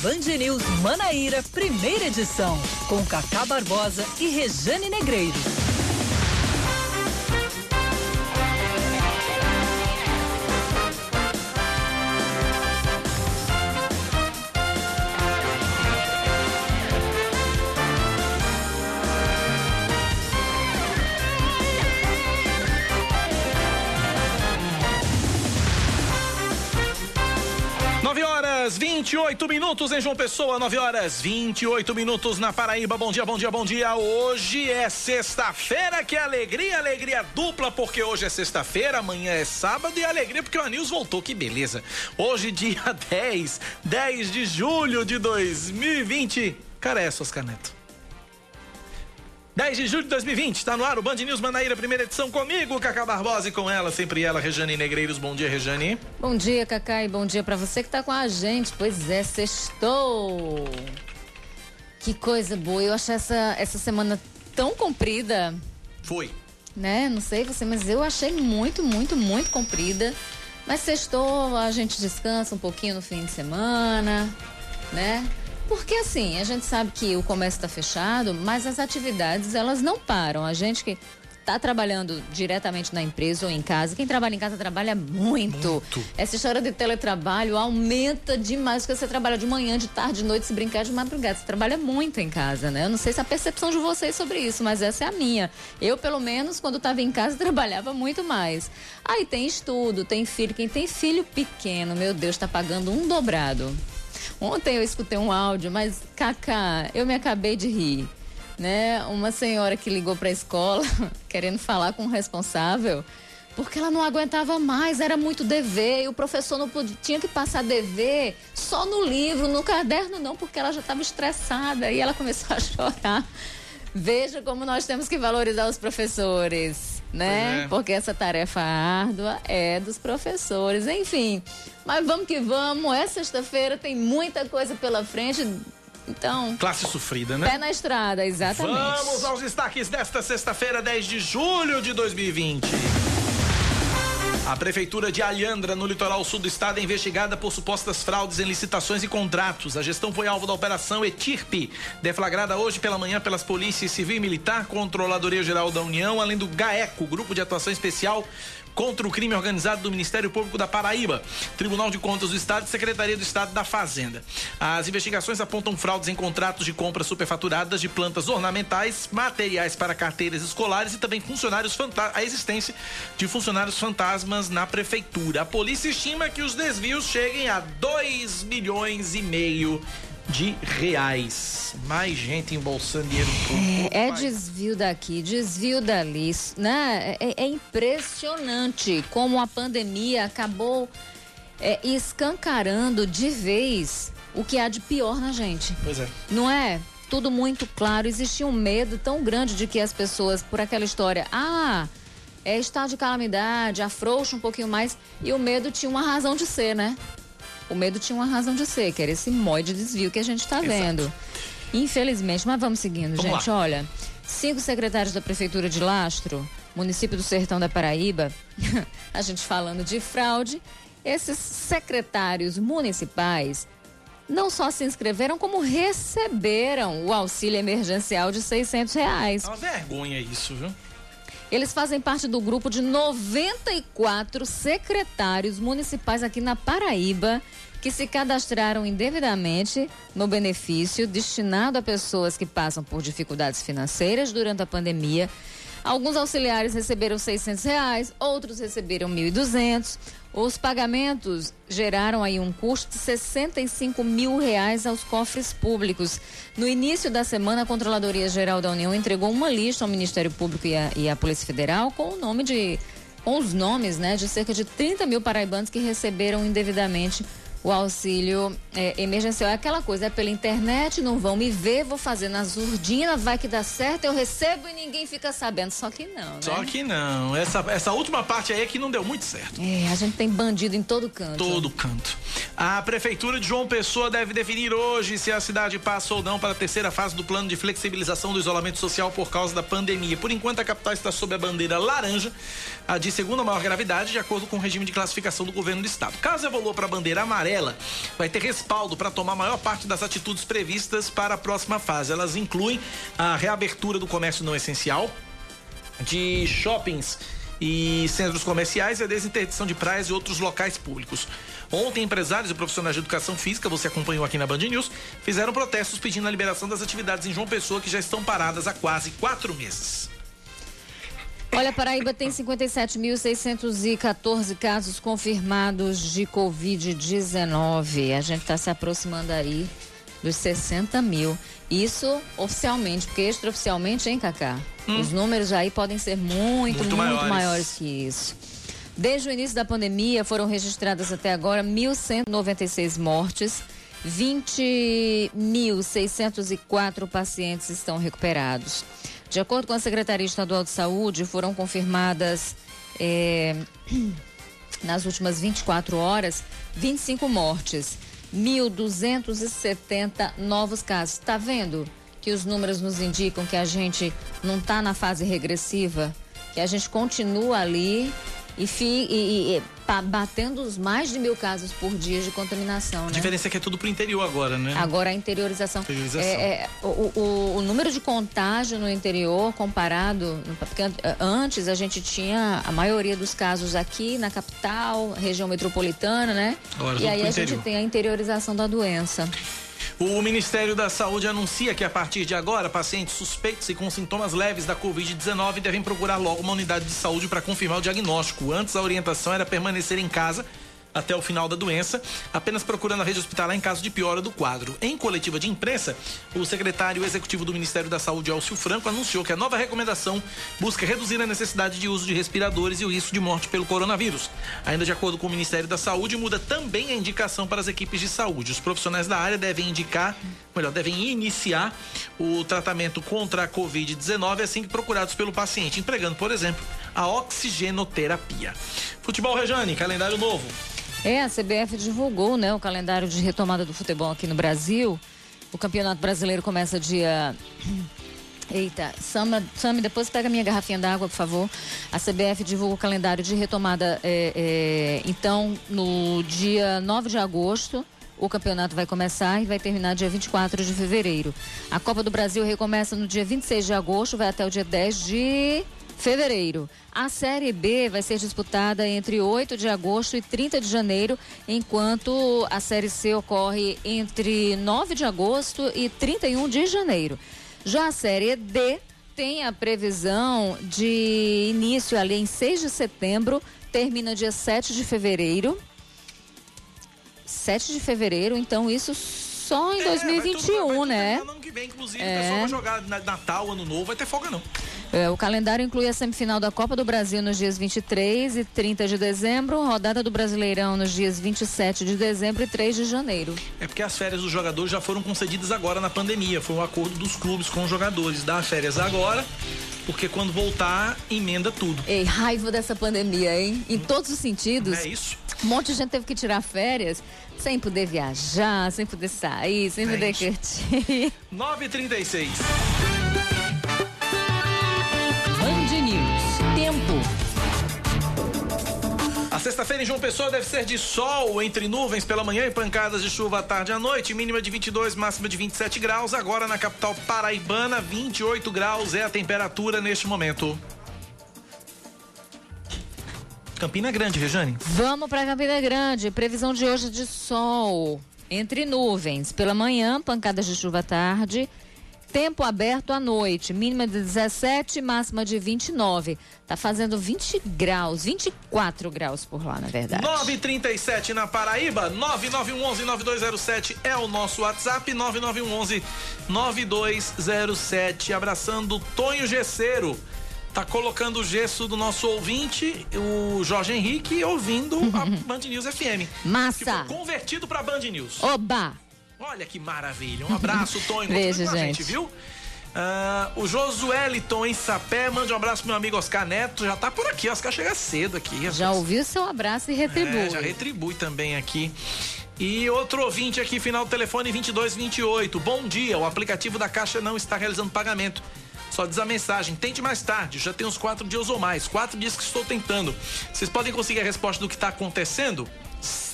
Band News Manaíra, primeira edição, com Cacá Barbosa e Rejane Negreiros. 28 minutos em João Pessoa, 9 horas 28 minutos na Paraíba. Bom dia, bom dia, bom dia. Hoje é sexta-feira, que alegria, alegria dupla, porque hoje é sexta-feira, amanhã é sábado e alegria porque o Anils voltou, que beleza. Hoje, dia 10, 10 de julho de 2020. Cara, é, suas canetas. 10 de julho de 2020, está no ar o Band News Manaíra, primeira edição comigo, Cacá Barbosa e com ela, sempre ela, Rejane Negreiros. Bom dia, Rejane. Bom dia, Cacá, e bom dia para você que está com a gente. Pois é, sextou. Que coisa boa. Eu achei essa, essa semana tão comprida. Foi. Né? Não sei você, mas eu achei muito, muito, muito comprida. Mas sextou, a gente descansa um pouquinho no fim de semana, né? Porque assim, a gente sabe que o comércio está fechado, mas as atividades elas não param. A gente que está trabalhando diretamente na empresa ou em casa, quem trabalha em casa trabalha muito. muito. Essa história de teletrabalho aumenta demais, porque você trabalha de manhã, de tarde, de noite, se brincar de madrugada. Você trabalha muito em casa, né? Eu não sei se a percepção de vocês sobre isso, mas essa é a minha. Eu, pelo menos, quando estava em casa, trabalhava muito mais. Aí tem estudo, tem filho. Quem tem filho pequeno, meu Deus, está pagando um dobrado. Ontem eu escutei um áudio, mas Cacá, eu me acabei de rir. Né? Uma senhora que ligou para a escola querendo falar com o responsável porque ela não aguentava mais, era muito dever, e o professor não podia, tinha que passar dever só no livro, no caderno não, porque ela já estava estressada e ela começou a chorar. Veja como nós temos que valorizar os professores né? É. Porque essa tarefa árdua é dos professores. Enfim, mas vamos que vamos. É sexta-feira, tem muita coisa pela frente. Então. Classe sofrida, né? Pé na estrada, exatamente. Vamos aos destaques desta sexta-feira, 10 de julho de 2020. A Prefeitura de Alhandra, no litoral sul do estado, é investigada por supostas fraudes em licitações e contratos. A gestão foi alvo da Operação ETIRP, deflagrada hoje pela manhã pelas polícias civil e militar, Controladoria Geral da União, além do GAECO, Grupo de Atuação Especial contra o crime organizado do Ministério Público da Paraíba, Tribunal de Contas do Estado e Secretaria do Estado da Fazenda. As investigações apontam fraudes em contratos de compras superfaturadas de plantas ornamentais, materiais para carteiras escolares e também funcionários a existência de funcionários fantasmas na prefeitura. A polícia estima que os desvios cheguem a 2 milhões e meio reais. Mais gente embolsando dinheiro público. É, é desvio daqui, desvio dali, né? É, é, impressionante como a pandemia acabou é, escancarando de vez o que há de pior na gente. Pois é. Não é? Tudo muito claro. Existia um medo tão grande de que as pessoas, por aquela história, ah, é estado de calamidade, afrouxa um pouquinho mais. E o medo tinha uma razão de ser, né? O medo tinha uma razão de ser, que era esse mói de desvio que a gente está vendo. Infelizmente, mas vamos seguindo, vamos gente. Lá. Olha, cinco secretários da Prefeitura de Lastro, município do Sertão da Paraíba, a gente falando de fraude, esses secretários municipais não só se inscreveram, como receberam o auxílio emergencial de 600 reais. É uma vergonha isso, viu? Eles fazem parte do grupo de 94 secretários municipais aqui na Paraíba que se cadastraram indevidamente no benefício destinado a pessoas que passam por dificuldades financeiras durante a pandemia. Alguns auxiliares receberam 600 reais, outros receberam 1.200. Os pagamentos geraram aí um custo de 65 mil reais aos cofres públicos. No início da semana, a Controladoria Geral da União entregou uma lista ao Ministério Público e à, e à Polícia Federal com o nome de com os nomes né, de cerca de 30 mil paraibanos que receberam indevidamente o auxílio é, emergencial. É aquela coisa, é pela internet, não vão me ver, vou fazer nas urdinas, vai que dá certo, eu recebo e ninguém fica sabendo. Só que não, né? Só que não. Essa, essa última parte aí é que não deu muito certo. É, a gente tem bandido em todo canto. Todo canto. A Prefeitura de João Pessoa deve definir hoje se a cidade passa ou não para a terceira fase do plano de flexibilização do isolamento social por causa da pandemia. Por enquanto, a capital está sob a bandeira laranja, a de segunda maior gravidade, de acordo com o regime de classificação do governo do estado. Caso evolua para a bandeira amarela, vai ter respaldo para tomar a maior parte das atitudes previstas para a próxima fase. Elas incluem a reabertura do comércio não essencial, de shoppings e centros comerciais e a desinterdição de praias e outros locais públicos. Ontem, empresários e profissionais de educação física, você acompanhou aqui na Band News, fizeram protestos pedindo a liberação das atividades em João Pessoa, que já estão paradas há quase quatro meses. Olha, Paraíba tem 57.614 casos confirmados de Covid-19. A gente está se aproximando aí dos 60 mil. Isso oficialmente, porque extraoficialmente, hein, Cacá? Hum. Os números aí podem ser muito, muito, muito maiores. maiores que isso. Desde o início da pandemia, foram registradas até agora 1.196 mortes. 20.604 pacientes estão recuperados. De acordo com a Secretaria Estadual de Saúde, foram confirmadas é, nas últimas 24 horas 25 mortes. 1.270 novos casos. Está vendo que os números nos indicam que a gente não está na fase regressiva, que a gente continua ali e, fi, e, e batendo os mais de mil casos por dia de contaminação. Né? A diferença é que é tudo pro interior agora, né? Agora a interiorização. interiorização. É, é o, o, o, número de contágio no interior comparado. Porque antes a gente tinha a maioria dos casos aqui na capital, região metropolitana, né? Agora, e aí a gente tem a interiorização da doença. O Ministério da Saúde anuncia que a partir de agora, pacientes suspeitos e com sintomas leves da Covid-19 devem procurar logo uma unidade de saúde para confirmar o diagnóstico. Antes, a orientação era permanecer em casa até o final da doença, apenas procurando a rede hospitalar em caso de piora do quadro. Em coletiva de imprensa, o secretário executivo do Ministério da Saúde, Elcio Franco, anunciou que a nova recomendação busca reduzir a necessidade de uso de respiradores e o risco de morte pelo coronavírus. Ainda de acordo com o Ministério da Saúde, muda também a indicação para as equipes de saúde. Os profissionais da área devem indicar, melhor, devem iniciar o tratamento contra a Covid-19 assim que procurados pelo paciente, empregando, por exemplo, a oxigenoterapia. Futebol Rejane, calendário novo. É, a CBF divulgou né, o calendário de retomada do futebol aqui no Brasil. O Campeonato Brasileiro começa dia. Eita, Sami, Sami, depois pega minha garrafinha d'água, por favor. A CBF divulga o calendário de retomada. É, é, então, no dia 9 de agosto, o campeonato vai começar e vai terminar dia 24 de fevereiro. A Copa do Brasil recomeça no dia 26 de agosto, vai até o dia 10 de fevereiro. A Série B vai ser disputada entre 8 de agosto e 30 de janeiro, enquanto a Série C ocorre entre 9 de agosto e 31 de janeiro. Já a Série D tem a previsão de início ali em 6 de setembro, termina dia 7 de fevereiro. 7 de fevereiro, então isso só em é, 2021, vai tudo, né? Ano que vem, inclusive, é. o pessoal vai jogar Natal, Ano Novo, vai ter folga não. É, o calendário inclui a semifinal da Copa do Brasil nos dias 23 e 30 de dezembro, rodada do Brasileirão nos dias 27 de dezembro e 3 de janeiro. É porque as férias dos jogadores já foram concedidas agora na pandemia. Foi um acordo dos clubes com os jogadores. Dá férias agora, porque quando voltar, emenda tudo. Ei, raiva dessa pandemia, hein? Em todos os sentidos. É isso. Um monte de gente teve que tirar férias sem poder viajar, sem poder sair, sem é poder curtir. 9h36. Sexta-feira em João Pessoa deve ser de sol entre nuvens pela manhã e pancadas de chuva à tarde e à noite, mínima de 22, máxima de 27 graus. Agora na capital paraibana, 28 graus é a temperatura neste momento. Campina Grande, Rejane. Vamos para Campina Grande. Previsão de hoje de sol entre nuvens. Pela manhã, pancadas de chuva à tarde Tempo aberto à noite, mínima de 17, máxima de 29. Tá fazendo 20 graus, 24 graus por lá, na verdade. 937 na Paraíba, 9911-9207 é o nosso WhatsApp, 9911-9207. Abraçando Tonho Gesseiro. Tá colocando o gesso do nosso ouvinte, o Jorge Henrique, ouvindo a Band News FM. Massa! Que convertido pra Band News. Oba! Olha que maravilha. Um abraço, Tonho. Beijo, gente. gente. viu? Uh, o Josueliton em Sapé, mande um abraço pro meu amigo Oscar Neto, já tá por aqui, Oscar chega cedo aqui. Já ouviu seu abraço e retribui. É, já retribui também aqui. E outro ouvinte aqui, final do telefone 2228. Bom dia, o aplicativo da Caixa não está realizando pagamento. Só diz a mensagem, tente mais tarde, já tem uns quatro dias ou mais. Quatro dias que estou tentando. Vocês podem conseguir a resposta do que está acontecendo?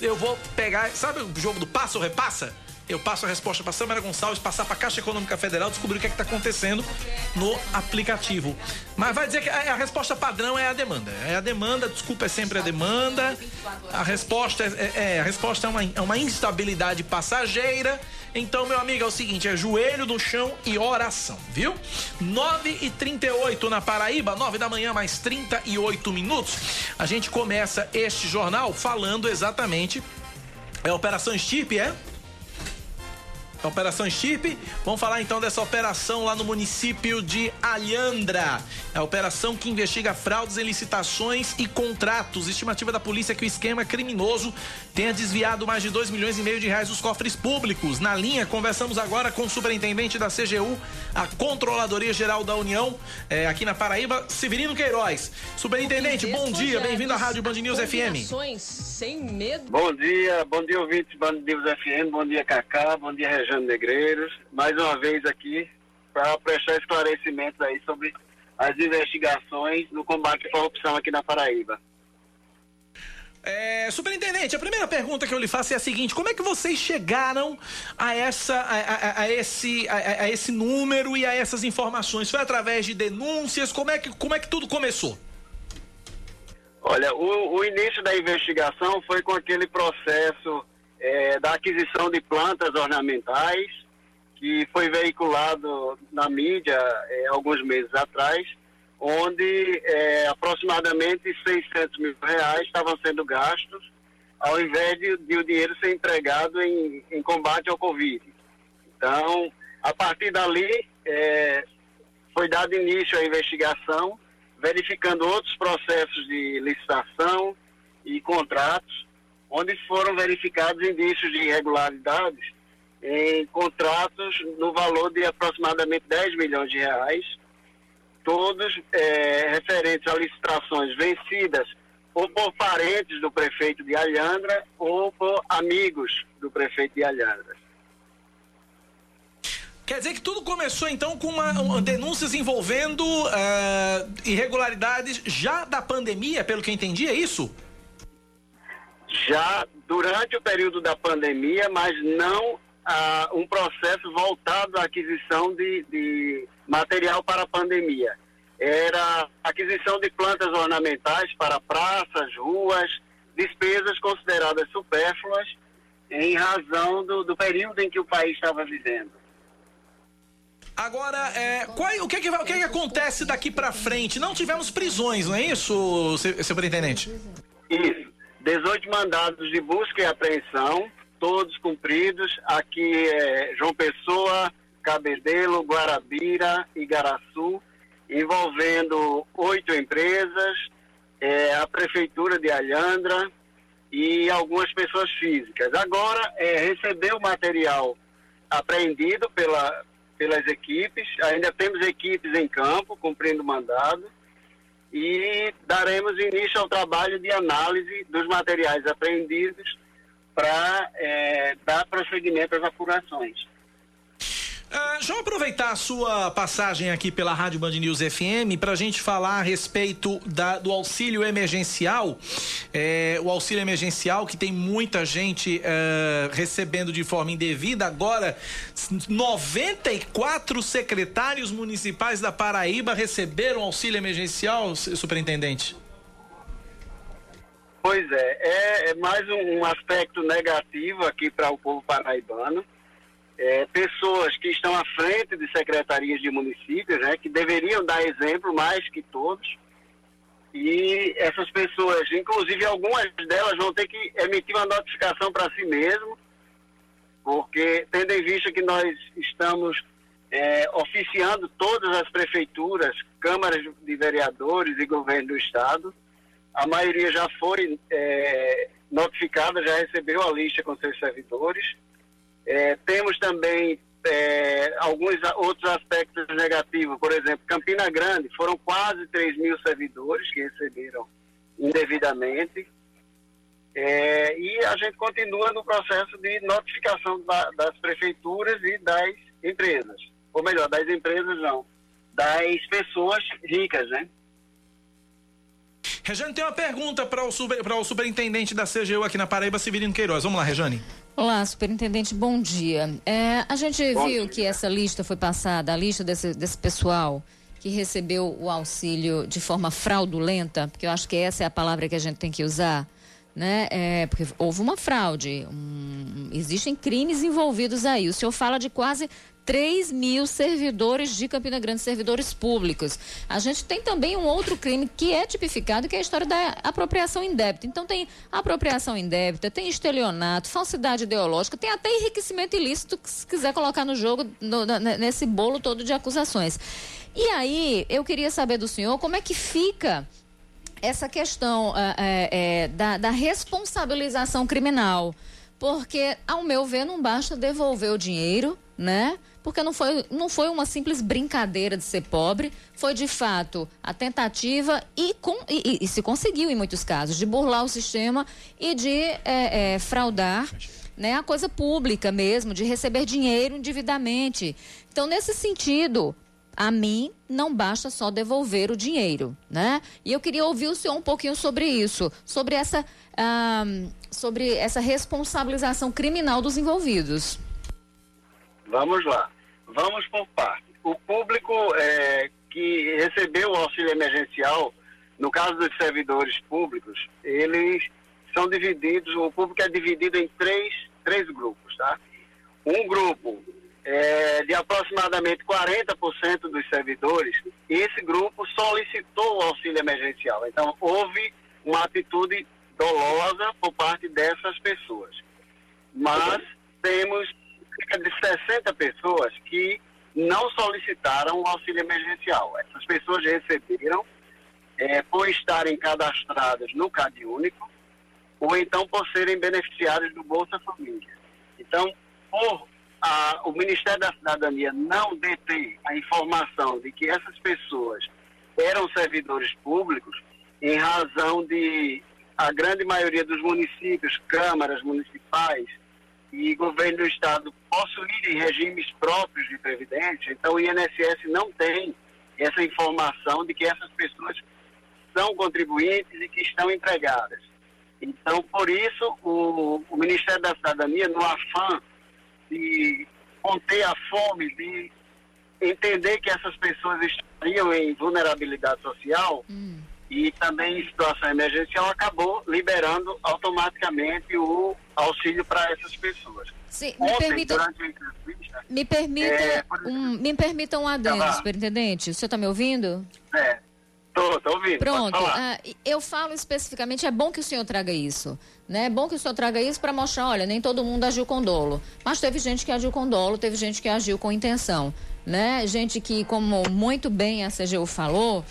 Eu vou pegar, sabe o jogo do passo ou repassa? Eu passo a resposta para Samara Gonçalves, passar para a Caixa Econômica Federal, descobrir o que é está acontecendo no aplicativo. Mas vai dizer que a, a, resposta padrão é a demanda. É a demanda, desculpa, é sempre a demanda. A resposta é, é, é a resposta é uma, é uma instabilidade passageira. Então, meu amigo, é o seguinte: é joelho no chão e oração, viu? 9 e 38 na Paraíba, 9 da manhã, mais 38 minutos. A gente começa este jornal falando exatamente. É a Operação Stip, é? Operação Chip. Vamos falar então dessa operação lá no município de Alhandra. É a operação que investiga fraudes em licitações e contratos. Estimativa da polícia é que o esquema criminoso tenha desviado mais de 2 milhões e meio de reais dos cofres públicos. Na linha, conversamos agora com o superintendente da CGU, a Controladoria Geral da União, é, aqui na Paraíba, Severino Queiroz. Superintendente, bom dia, bem-vindo à Rádio Band News FM. Sem medo. Bom dia, bom dia ouvintes Band News FM, bom dia Cacá, bom dia Região Alexandre Negreiros, mais uma vez aqui para prestar esclarecimentos aí sobre as investigações no combate à corrupção aqui na Paraíba. É, superintendente, a primeira pergunta que eu lhe faço é a seguinte: como é que vocês chegaram a, essa, a, a, a esse, a, esse número e a essas informações? Foi através de denúncias? Como é que, como é que tudo começou? Olha, o, o início da investigação foi com aquele processo é, da aquisição de plantas ornamentais, que foi veiculado na mídia é, alguns meses atrás, onde é, aproximadamente 600 mil reais estavam sendo gastos, ao invés de, de o dinheiro ser entregado em, em, combate ao Covid. Então, a partir dali, é, foi dado início à investigação, verificando outros processos de licitação e contratos, onde foram verificados indícios de irregularidades em contratos no valor de aproximadamente 10 milhões de reais, todos é, referentes a licitações vencidas ou por parentes do prefeito de Alhandra ou por amigos do prefeito de Alhandra. Quer dizer que tudo começou então com uma, uma denúncias envolvendo uh, irregularidades já da pandemia, pelo que eu entendi, é isso? Já durante o período da pandemia, mas não ah, um processo voltado à aquisição de, de material para a pandemia. Era aquisição de plantas ornamentais para praças, ruas, despesas consideradas supérfluas em razão do, do período em que o país estava vivendo. Agora, é, qual, o, que, que, o que, que acontece daqui para frente? Não tivemos prisões, não é isso, superintendente? Isso. 18 mandados de busca e apreensão, todos cumpridos. Aqui é João Pessoa, Cabedelo, Guarabira e Garaçu, envolvendo oito empresas, é, a Prefeitura de Alhandra e algumas pessoas físicas. Agora, é, recebeu o material apreendido pela, pelas equipes, ainda temos equipes em campo cumprindo mandado e daremos início ao trabalho de análise dos materiais apreendidos para é, dar prosseguimento às apurações. Uh, deixa eu aproveitar a sua passagem aqui pela Rádio Band News FM para a gente falar a respeito da, do auxílio emergencial. É, o auxílio emergencial que tem muita gente uh, recebendo de forma indevida. Agora, 94 secretários municipais da Paraíba receberam auxílio emergencial, superintendente. Pois é, é, é mais um, um aspecto negativo aqui para o povo paraibano é, pessoas que estão à frente de secretarias de municípios, né, que deveriam dar exemplo mais que todos. E essas pessoas, inclusive algumas delas, vão ter que emitir uma notificação para si mesmo, porque tendo em vista que nós estamos é, oficiando todas as prefeituras, câmaras de vereadores e governo do estado, a maioria já foi é, notificada, já recebeu a lista com seus servidores é, temos também é, alguns outros aspectos negativos, por exemplo, Campina Grande, foram quase 3 mil servidores que receberam indevidamente. É, e a gente continua no processo de notificação da, das prefeituras e das empresas. Ou melhor, das empresas não, das pessoas ricas, né? Rejane tem uma pergunta para o, super, o superintendente da CGU aqui na Paraíba, Severino Queiroz. Vamos lá, Rejane. Olá, superintendente, bom dia. É, a gente bom viu dia. que essa lista foi passada, a lista desse, desse pessoal que recebeu o auxílio de forma fraudulenta, porque eu acho que essa é a palavra que a gente tem que usar, né? É, porque houve uma fraude, um, existem crimes envolvidos aí. O senhor fala de quase 3 mil servidores de Campina Grande, servidores públicos. A gente tem também um outro crime que é tipificado, que é a história da apropriação indébita. Então tem apropriação indébita, tem estelionato, falsidade ideológica, tem até enriquecimento ilícito, se quiser colocar no jogo, no, nesse bolo todo de acusações. E aí, eu queria saber do senhor como é que fica essa questão é, é, da, da responsabilização criminal. Porque, ao meu ver, não basta devolver o dinheiro, né? Porque não foi, não foi uma simples brincadeira de ser pobre, foi de fato a tentativa e, com, e, e se conseguiu em muitos casos de burlar o sistema e de é, é, fraudar né, a coisa pública mesmo, de receber dinheiro indevidamente. Então, nesse sentido, a mim não basta só devolver o dinheiro, né? E eu queria ouvir o senhor um pouquinho sobre isso, sobre essa, ah, sobre essa responsabilização criminal dos envolvidos. Vamos lá. Vamos por partes. O público é, que recebeu o auxílio emergencial, no caso dos servidores públicos, eles são divididos, o público é dividido em três, três grupos, tá? Um grupo é, de aproximadamente 40% dos servidores, esse grupo solicitou o auxílio emergencial. Então, houve uma atitude dolosa por parte dessas pessoas. Mas temos cerca de 60 pessoas que não solicitaram o auxílio emergencial. Essas pessoas receberam é, por estarem cadastradas no CAD Único ou então por serem beneficiários do Bolsa Família. Então, por a, o Ministério da Cidadania não deter a informação de que essas pessoas eram servidores públicos, em razão de a grande maioria dos municípios, câmaras municipais, e governo do estado possuírem regimes próprios de previdência, então o INSS não tem essa informação de que essas pessoas são contribuintes e que estão empregadas. Então, por isso, o, o Ministério da Cidadania, no afã de conter a fome, de entender que essas pessoas estariam em vulnerabilidade social hum. E também em situação emergencial, acabou liberando automaticamente o auxílio para essas pessoas. Sim, me Ontem, permita, me permita, é, um, me permita um adendo, tá superintendente. O senhor está me ouvindo? É. Estou, estou ouvindo. Pronto. Uh, eu falo especificamente, é bom que o senhor traga isso. Né? É bom que o senhor traga isso para mostrar, olha, nem todo mundo agiu com dolo. Mas teve gente que agiu com dolo, teve gente que agiu com intenção. Né? Gente que, como muito bem a CGU falou,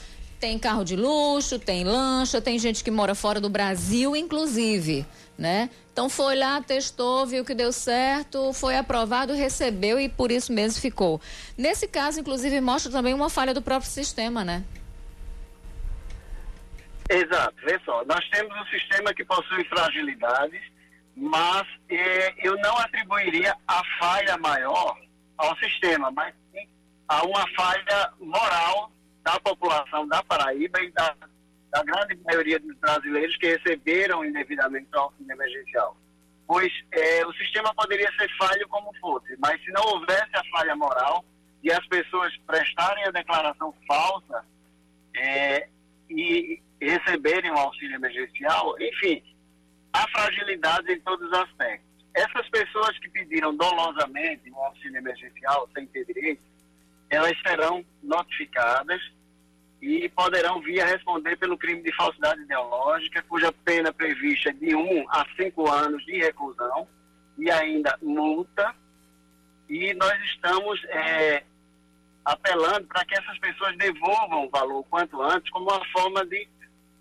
tem carro de luxo, tem lancha, tem gente que mora fora do Brasil, inclusive, né? Então foi lá, testou, viu que deu certo, foi aprovado, recebeu e por isso mesmo ficou. Nesse caso, inclusive, mostra também uma falha do próprio sistema, né? Exato, vê só, nós temos um sistema que possui fragilidades, mas eh, eu não atribuiria a falha maior ao sistema, mas sim a uma falha moral da população da Paraíba e da, da grande maioria dos brasileiros que receberam indevidamente o auxílio emergencial. Pois é, o sistema poderia ser falho como fosse, mas se não houvesse a falha moral e as pessoas prestarem a declaração falsa é, e receberem o auxílio emergencial, enfim, há fragilidades em todos os aspectos. Essas pessoas que pediram dolosamente o auxílio emergencial sem ter direito, elas serão notificadas e poderão vir a responder pelo crime de falsidade ideológica, cuja pena prevista é de 1 um a 5 anos de reclusão e ainda multa. E nós estamos é, apelando para que essas pessoas devolvam o valor quanto antes, como uma forma de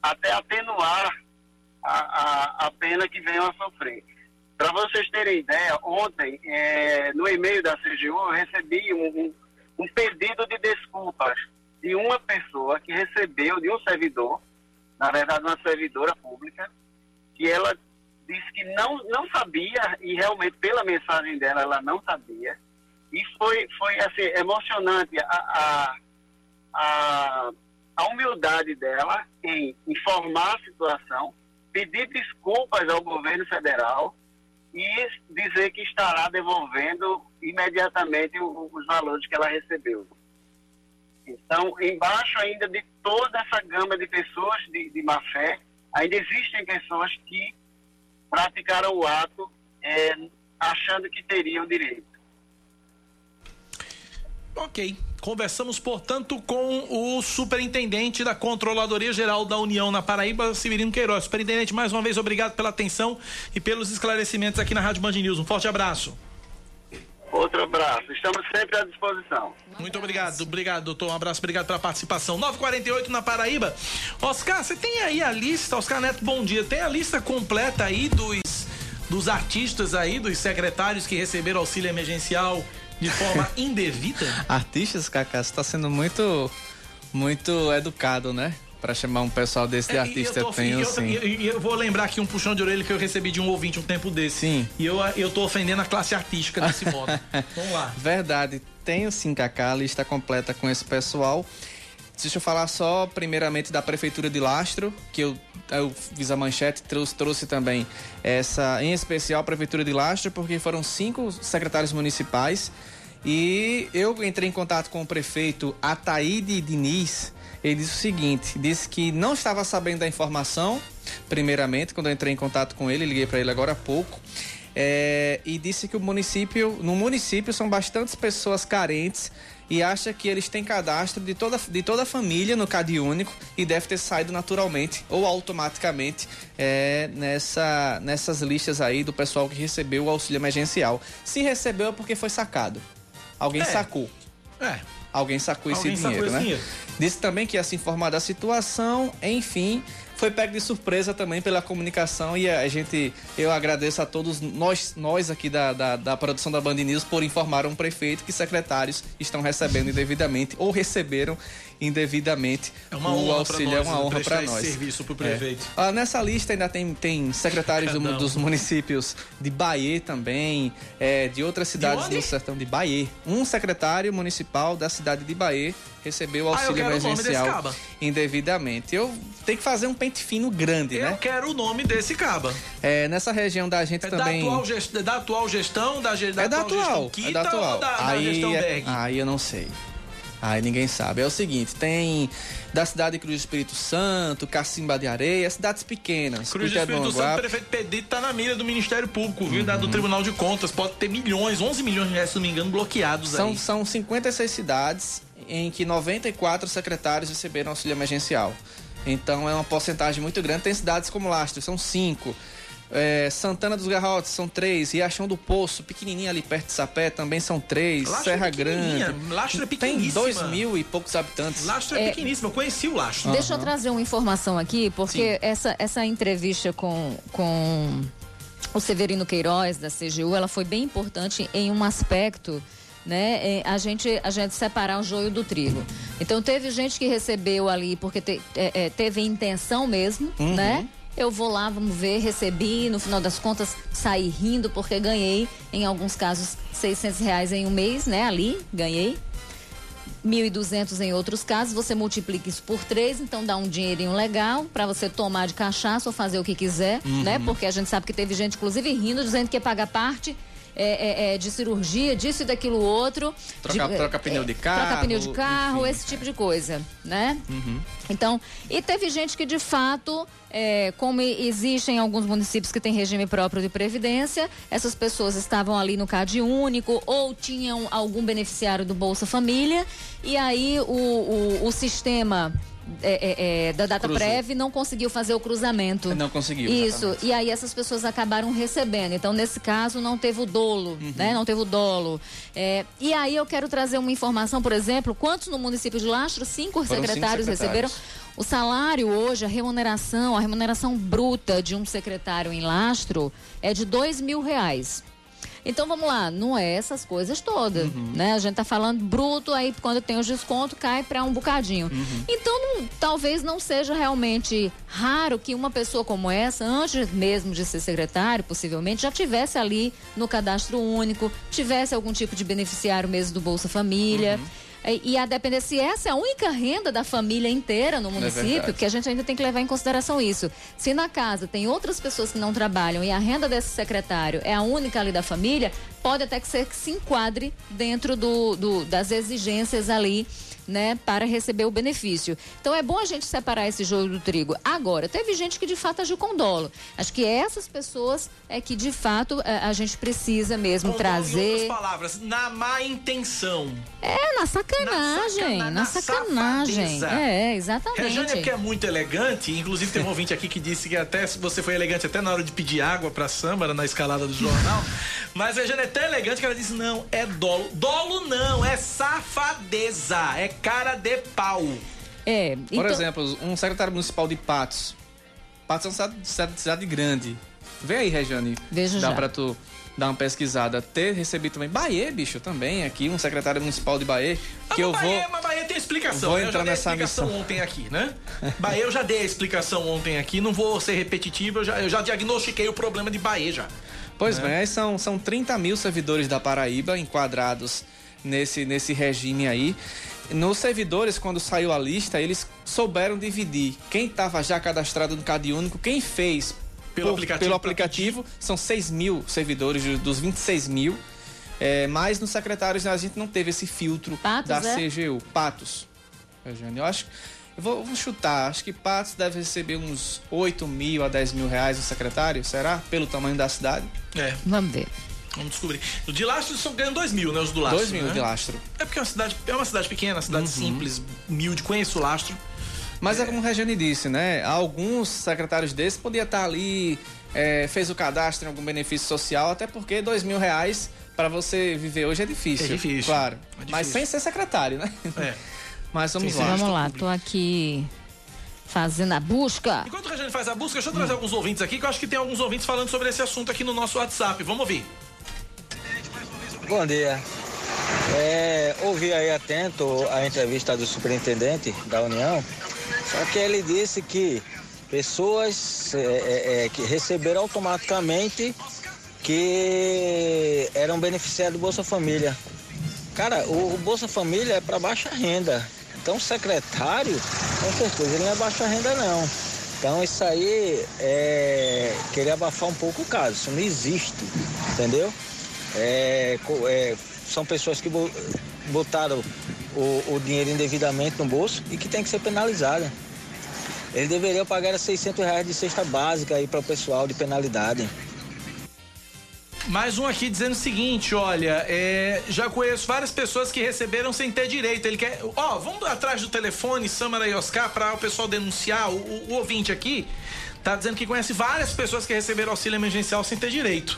até atenuar a, a, a pena que venham a sofrer. Para vocês terem ideia, ontem, é, no e-mail da CGU, eu recebi um, um um pedido de desculpas de uma pessoa que recebeu de um servidor, na verdade uma servidora pública, que ela disse que não, não sabia, e realmente pela mensagem dela ela não sabia. E foi, foi assim, emocionante a, a, a, a humildade dela em informar a situação, pedir desculpas ao governo federal e dizer que estará devolvendo imediatamente os valores que ela recebeu. Então, embaixo ainda de toda essa gama de pessoas de, de má fé, ainda existem pessoas que praticaram o ato é, achando que teriam direito. Ok. Conversamos, portanto, com o superintendente da Controladoria Geral da União na Paraíba, Severino Queiroz. Superintendente, mais uma vez, obrigado pela atenção e pelos esclarecimentos aqui na Rádio Band News. Um forte abraço. Outro abraço. Estamos sempre à disposição. Muito obrigado, obrigado, doutor. Um abraço, obrigado pela participação. 948 na Paraíba. Oscar, você tem aí a lista, Oscar Neto, bom dia. Tem a lista completa aí dos, dos artistas aí, dos secretários que receberam auxílio emergencial de forma indevida? Artistas, Cacá, você tá sendo muito, muito educado, né? Para chamar um pessoal desse de é, artista, eu, tô, tenho, eu, sim. E eu, eu, vou lembrar aqui um puxão de orelha que eu recebi de um ouvinte um tempo desse. Sim. E eu, eu tô ofendendo a classe artística desse modo. Vamos lá. Verdade. Tenho sim, Cacá, a lista completa com esse pessoal. Deixa eu falar só, primeiramente, da Prefeitura de Lastro, que eu, eu fiz a manchete, trouxe, trouxe também essa, em especial, a Prefeitura de Lastro, porque foram cinco secretários municipais. E eu entrei em contato com o prefeito Ataíde Diniz, ele disse o seguinte: disse que não estava sabendo da informação, primeiramente, quando eu entrei em contato com ele, liguei para ele agora há pouco. É, e disse que o município, no município são bastantes pessoas carentes e acha que eles têm cadastro de toda, de toda a família no CAD único e deve ter saído naturalmente ou automaticamente é, nessa, nessas listas aí do pessoal que recebeu o auxílio emergencial. Se recebeu é porque foi sacado. Alguém é. sacou. É. Alguém sacou Alguém esse sacou dinheiro, esse né? Dinheiro. Disse também que ia se informar da situação, enfim, foi pego de surpresa também pela comunicação e a gente, eu agradeço a todos nós, nós aqui da, da, da produção da Band News por informar um prefeito que secretários estão recebendo indevidamente ou receberam indevidamente é uma o auxílio. é uma honra para nós. serviço para o prefeito. É. Ah, nessa lista ainda tem, tem secretários do, dos municípios de Bahia também, é, de outras cidades de do sertão de Bahia. Um secretário municipal da cidade de Bahia recebeu ah, auxílio ah, emergencial indevidamente. Eu tenho que fazer um pente fino grande, eu né? Eu quero o nome desse caba. É, nessa região da gente é também. Da atual, gest... da atual gestão, da, da é da atual, gestão é da atual. Da, aí, da Berg? Aí eu não sei. Aí ninguém sabe. É o seguinte, tem da cidade de Cruz do Espírito Santo, Cacimba de Areia, cidades pequenas. Cruz do Espírito Santo, o prefeito Pedito tá na mira do Ministério Público, viu? Uhum. Do Tribunal de Contas. Pode ter milhões, 11 milhões de reais, se não me engano, bloqueados são, aí. São 56 cidades em que 94 secretários receberam auxílio emergencial. Então é uma porcentagem muito grande. Tem cidades como Lastro, são cinco. É, Santana dos Garrotes são três, Riachão do Poço, pequenininha ali perto de Sapé, também são três, Lastro é Serra é Grande. Lastro é Tem dois mil e poucos habitantes. Lastro é, é pequeníssimo, eu conheci o Lastro. Deixa uhum. eu trazer uma informação aqui, porque essa, essa entrevista com, com o Severino Queiroz, da CGU, ela foi bem importante em um aspecto né? A gente, a gente separar o joio do trigo. Então teve gente que recebeu ali porque te, é, é, teve intenção mesmo, uhum. né? Eu vou lá, vamos ver, recebi, no final das contas saí rindo porque ganhei, em alguns casos, 600 reais em um mês, né? Ali, ganhei. 1.200 em outros casos, você multiplica isso por três, então dá um dinheirinho legal para você tomar de cachaça ou fazer o que quiser, uhum. né? Porque a gente sabe que teve gente, inclusive, rindo, dizendo que ia pagar parte é, é, é, de cirurgia, disso e daquilo outro. Troca, de, troca pneu de carro. Troca pneu de carro, enfim. esse tipo de coisa, né? Uhum. Então, e teve gente que de fato, é, como existem alguns municípios que têm regime próprio de previdência, essas pessoas estavam ali no CAD único ou tinham algum beneficiário do Bolsa Família e aí o, o, o sistema é, é, é, da data Cruzou. prévia não conseguiu fazer o cruzamento. Não conseguiu. Isso. Exatamente. E aí essas pessoas acabaram recebendo. Então, nesse caso, não teve o dolo, uhum. né? Não teve o dolo. É, e aí eu quero trazer uma informação, por exemplo, quantos no município de Lastro? Cinco secretários, cinco secretários receberam. O salário hoje, a remuneração, a remuneração bruta de um secretário em Lastro é de dois mil reais. Então vamos lá, não é essas coisas todas, Uhum. né? A gente tá falando bruto, aí quando tem os descontos cai para um bocadinho. Uhum. Então não- talvez não seja realmente raro que uma pessoa como essa, antes mesmo de ser secretário, possivelmente, já tivesse ali no cadastro único, tivesse algum tipo de beneficiário mesmo do Bolsa Família. Uhum. E, e a depender se essa é a única renda da família inteira no município, verdade. porque a gente ainda tem que levar em consideração isso. Se na casa tem outras pessoas que não trabalham e a renda desse secretário é a única ali da família, pode até que ser que se enquadre dentro do, do- das exigências ali. Né, para receber o benefício. Então é bom a gente separar esse joio do trigo. Agora, teve gente que de fato agiu com dolo. Acho que essas pessoas é que de fato eh, a, gente precisa mesmo Com- trazer. Em outras palavras, na má intenção. É, na sacanagem. Na Na, sacana- na sacanagem. safadeza. É, exatamente. Rejane é porque é muito elegante, inclusive tem um ouvinte aqui que disse que até você foi elegante até na hora de pedir água pra Sâmara na escalada do jornal. Mas a Rejane é tão elegante que ela disse: não, é dolo. Dolo não, é safadeza, é cara de pau. É, Por então- exemplo, um secretário municipal de Patos. Patos é uma cidade, cidade- cidade grande. Vê aí, Rejane. Vejo Dá já. pra tu dar uma pesquisada. Ter recebido também. Bahia, bicho, também aqui. Um secretário municipal de Bahia. Que Ah, eu mas vou. Bahia, mas Bahia tem explicação. vou né? eu entrar já dei a nessa explicação missão. ontem aqui, né? Bahia eu já dei a explicação ontem aqui, não vou ser repetitivo, eu já, eu já diagnostiquei o problema de Bahia já. Pois É. bem, aí são, são 30 mil servidores da Paraíba enquadrados nesse, nesse regime aí. Nos servidores, quando saiu a lista, eles souberam dividir quem estava já cadastrado no Cade Único, quem fez Pelo aplicativo pelo aplicativo são 6 mil servidores do- dos 26 mil. É, mas nos secretários a gente não teve esse filtro Patos, da é? CGU. Patos. Eugênio, eu acho. Eu vou, eu vou chutar, acho que Patos deve receber uns 8 mil a 10 mil reais o secretário, será? Pelo tamanho da cidade? É, Vamos ver. Vamos descobrir. O de Lastro são ganhando 2 mil, né? Os do Lastro. 2 mil né? de lastro. É porque é uma cidade, é uma cidade pequena, uma cidade simples, humilde, conheço o Lastro. Mas é como o Regiane disse, né? Alguns secretários desses podiam estar ali, é, fez o cadastro em algum benefício social, até porque dois mil reais para você viver hoje é difícil. É difícil. Claro. É difícil. Mas sem ser secretário, né? É. Mas vamos Sim, lá. Vamos lá, tô aqui fazendo a busca. Enquanto o Rejane faz a busca, deixa eu trazer alguns ouvintes aqui, que eu acho que tem alguns ouvintes falando sobre esse assunto aqui no nosso WhatsApp. Vamos ouvir. Bom dia. É, ouvi aí atento a entrevista do superintendente da União, só que ele disse que pessoas é, é, é, que receberam automaticamente que eram beneficiários do Bolsa Família. Cara, o, o Bolsa Família é para baixa renda. Então secretário, com certeza, ele não é baixa renda não. Então isso aí é querer abafar um pouco o caso. Isso não existe, entendeu? É, é, são pessoas que bo- botaram o, o dinheiro indevidamente no bolso e que tem que ser penalizada. Eles deveriam pagar era 600 reais de cesta básica aí para o pessoal de penalidade. Mais um aqui dizendo o seguinte, olha, é, já conheço várias pessoas que receberam sem ter direito. Ele quer. Ó, vamos atrás do telefone, Samara e Oscar, para o pessoal denunciar. O, o- o ouvinte aqui tá dizendo que conhece várias pessoas que receberam auxílio emergencial sem ter direito.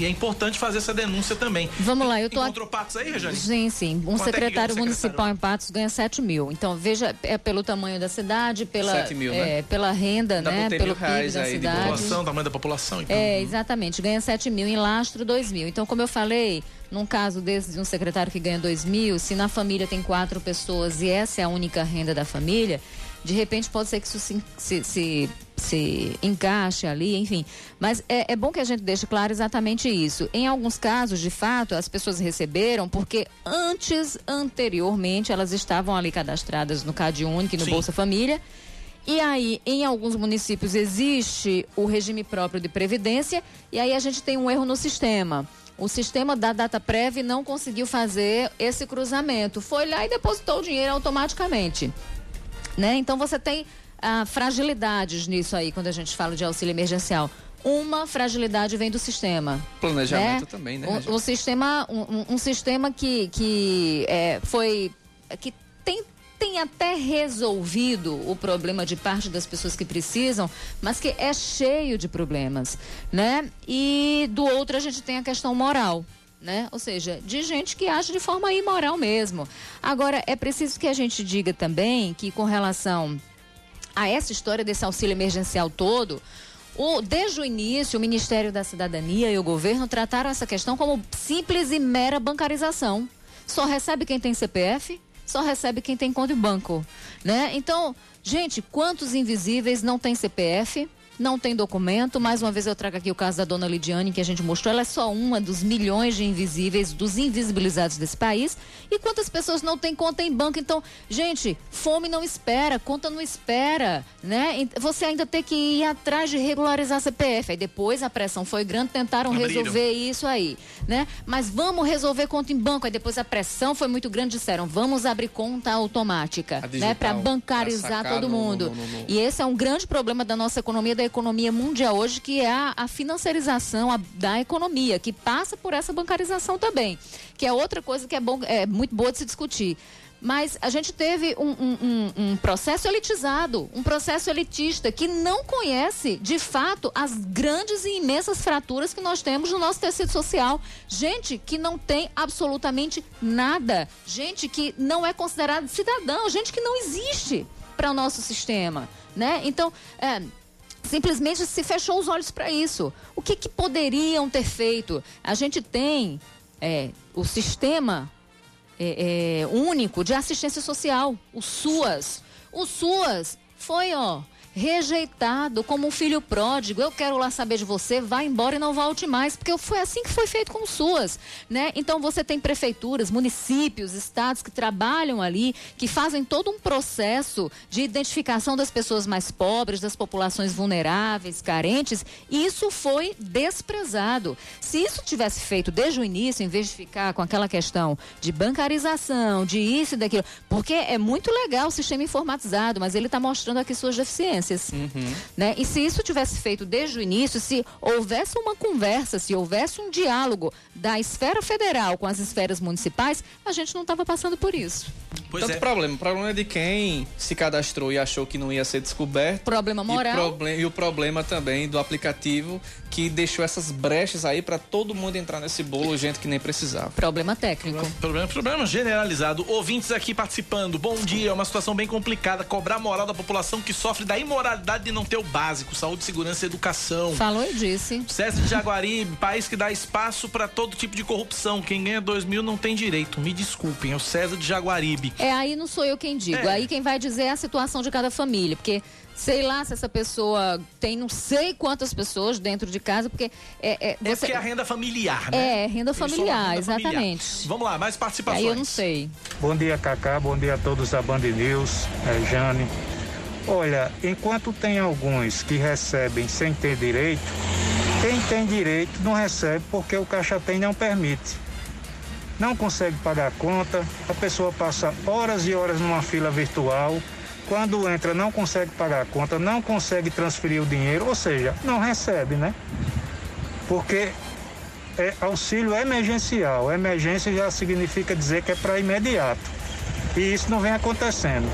E é importante fazer essa denúncia também. Vamos lá, eu tô Encontrou patos aí, Rejane? Sim, sim. Um é secretário municipal secretário? em Patos ganha 7 mil. Então, veja, é pelo tamanho da cidade, pela, 7 mil, né? é, pela renda, Dá né? Pelo PIB da aí de cidade. População, tamanho da população. Então. É, exatamente. Ganha 7 mil, em lastro 2 mil. Então, como eu falei, num caso desse de um secretário que ganha 2 mil, se na família tem quatro pessoas e essa é a única renda da família, de repente pode ser que isso se, se, se, se encaixe ali, enfim. Mas é, é bom que a gente deixe claro exatamente isso. Em alguns casos, de fato, as pessoas receberam porque antes, anteriormente, elas estavam ali cadastradas no Cade Único e no Sim. Bolsa Família. E aí, em alguns municípios existe o regime próprio de previdência e aí a gente tem um erro no sistema. O sistema da DataPrev não conseguiu fazer esse cruzamento. Foi lá e depositou o dinheiro automaticamente. Né? Então você tem ah, fragilidades nisso aí quando a gente fala de auxílio emergencial. Uma fragilidade vem do sistema. Planejamento né? também, né? Um, um sistema, um, um- um sistema que, que é, foi que tem tem até resolvido o problema de parte das pessoas que precisam, mas que é cheio de problemas, né? E do outro a gente tem a questão moral. Né? Ou seja, de gente que age de forma imoral mesmo. Agora, é preciso que a gente diga também que, com relação a essa história desse auxílio emergencial todo, O, desde o início, o Ministério da Cidadania e o governo trataram essa questão como simples e mera bancarização. Só recebe quem tem CPF, só recebe quem tem conta em banco, né? Então, gente, quantos invisíveis não tem CPF? Não tem documento. Mais uma vez eu trago aqui o caso da dona Lidiane, que a gente mostrou. Ela é só uma dos milhões de invisíveis, dos invisibilizados desse país. E quantas pessoas não têm conta em banco? Então, gente, fome não espera, conta não espera, né? Você ainda tem que ir atrás de regularizar CPF. Aí depois a pressão foi grande, tentaram Abriram. resolver isso aí, né? Mas vamos resolver conta em banco. Aí depois a pressão foi muito grande, disseram, vamos abrir conta automática, né? Para bancarizar todo mundo. No, no, no, e esse é um grande problema da nossa economia, da economia mundial hoje, que é a, a financiarização a, da economia, que passa por essa bancarização também, que é outra coisa que é, bom, é muito boa de se discutir. Mas a gente teve um, um, um, um, processo elitizado, um processo elitista que não conhece, de fato, as grandes e imensas fraturas que nós temos no nosso tecido social. Gente que não tem absolutamente nada, gente que não é considerada cidadão, gente que não existe para o nosso sistema. Né? Então, é, simplesmente se fechou os olhos para isso. O que, que, poderiam ter feito? A gente tem é, o sistema é, é, único de assistência social, o SUAS. O SUAS foi, ó, rejeitado como um filho pródigo. Eu quero lá saber de você, vá embora e não volte mais, porque foi assim que foi feito com suas, né? Então você tem prefeituras, municípios, estados que trabalham ali, que fazem todo um processo de identificação das pessoas mais pobres, das populações vulneráveis, carentes, e isso foi desprezado. Se isso tivesse feito desde o início, em vez de ficar com aquela questão de bancarização, de isso e daquilo, porque é muito legal o sistema informatizado, mas ele está mostrando aqui suas deficiências consequências. Uhum. Né? E se isso tivesse feito desde o início, se houvesse uma conversa, se houvesse um diálogo da esfera federal com as esferas municipais, a gente não estava passando por isso. Pois Tanto é. problema. O problema é de quem se cadastrou e achou que não ia ser descoberto. Problema moral. E, proble e o problema também do aplicativo que deixou essas brechas aí para todo mundo entrar nesse bolo, gente que nem precisava. Problema técnico. Problema, problema generalizado. Ouvintes aqui participando. Bom dia. É uma situação bem complicada. Cobrar moral da população que sofre da imoralidade de não ter o básico: saúde, segurança e educação. Falou e disse. César de Jaguaribe, país que dá espaço para todo tipo de corrupção. Quem ganha dois mil não tem direito. Me desculpem. É o César de Jaguaribe. É, aí não sou eu quem digo. É. Aí quem vai dizer é a situação de cada família. Porque sei lá se essa pessoa tem não sei quantas pessoas dentro de casa, porque é. É, você... é porque é a renda familiar, né? É, renda familiar, renda exatamente. Familiar. Vamos lá, mais participações. Aí eu não sei. Bom dia, Cacá. Bom dia a todos da Band News, é, Jane. Olha, enquanto tem alguns que recebem sem ter direito, quem tem direito não recebe porque o caixa tem não permite não consegue pagar a conta, a pessoa passa horas e horas numa fila virtual, quando entra não consegue pagar a conta, não consegue transferir o dinheiro, ou seja, não recebe, né? Porque é auxílio emergencial. Emergência já significa dizer que é para imediato. E isso não vem acontecendo.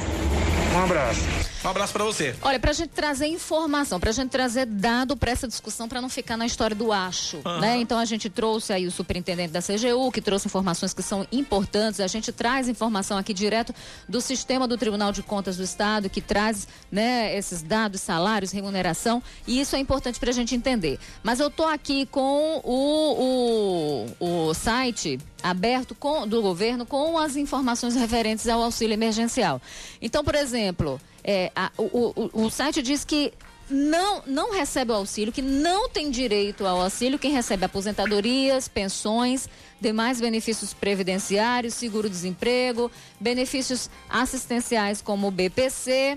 Um abraço. Um abraço para você. Olha, para a gente trazer informação, para a gente trazer dado para essa discussão, para não ficar na história do acho, uhum. né? Então a gente trouxe aí o superintendente da CGU, que trouxe informações que são importantes. A gente traz informação aqui direto do sistema do Tribunal de Contas do Estado, que traz, né, esses dados, salários, remuneração, e isso é importante para a gente entender. Mas eu tô aqui com o, o, o site aberto com, do governo com as informações referentes ao auxílio emergencial. Então, por exemplo, é, a, o, o, o site diz que não, não recebe o auxílio, que não tem direito ao auxílio quem recebe aposentadorias, pensões, demais benefícios previdenciários, seguro-desemprego, benefícios assistenciais como o BPC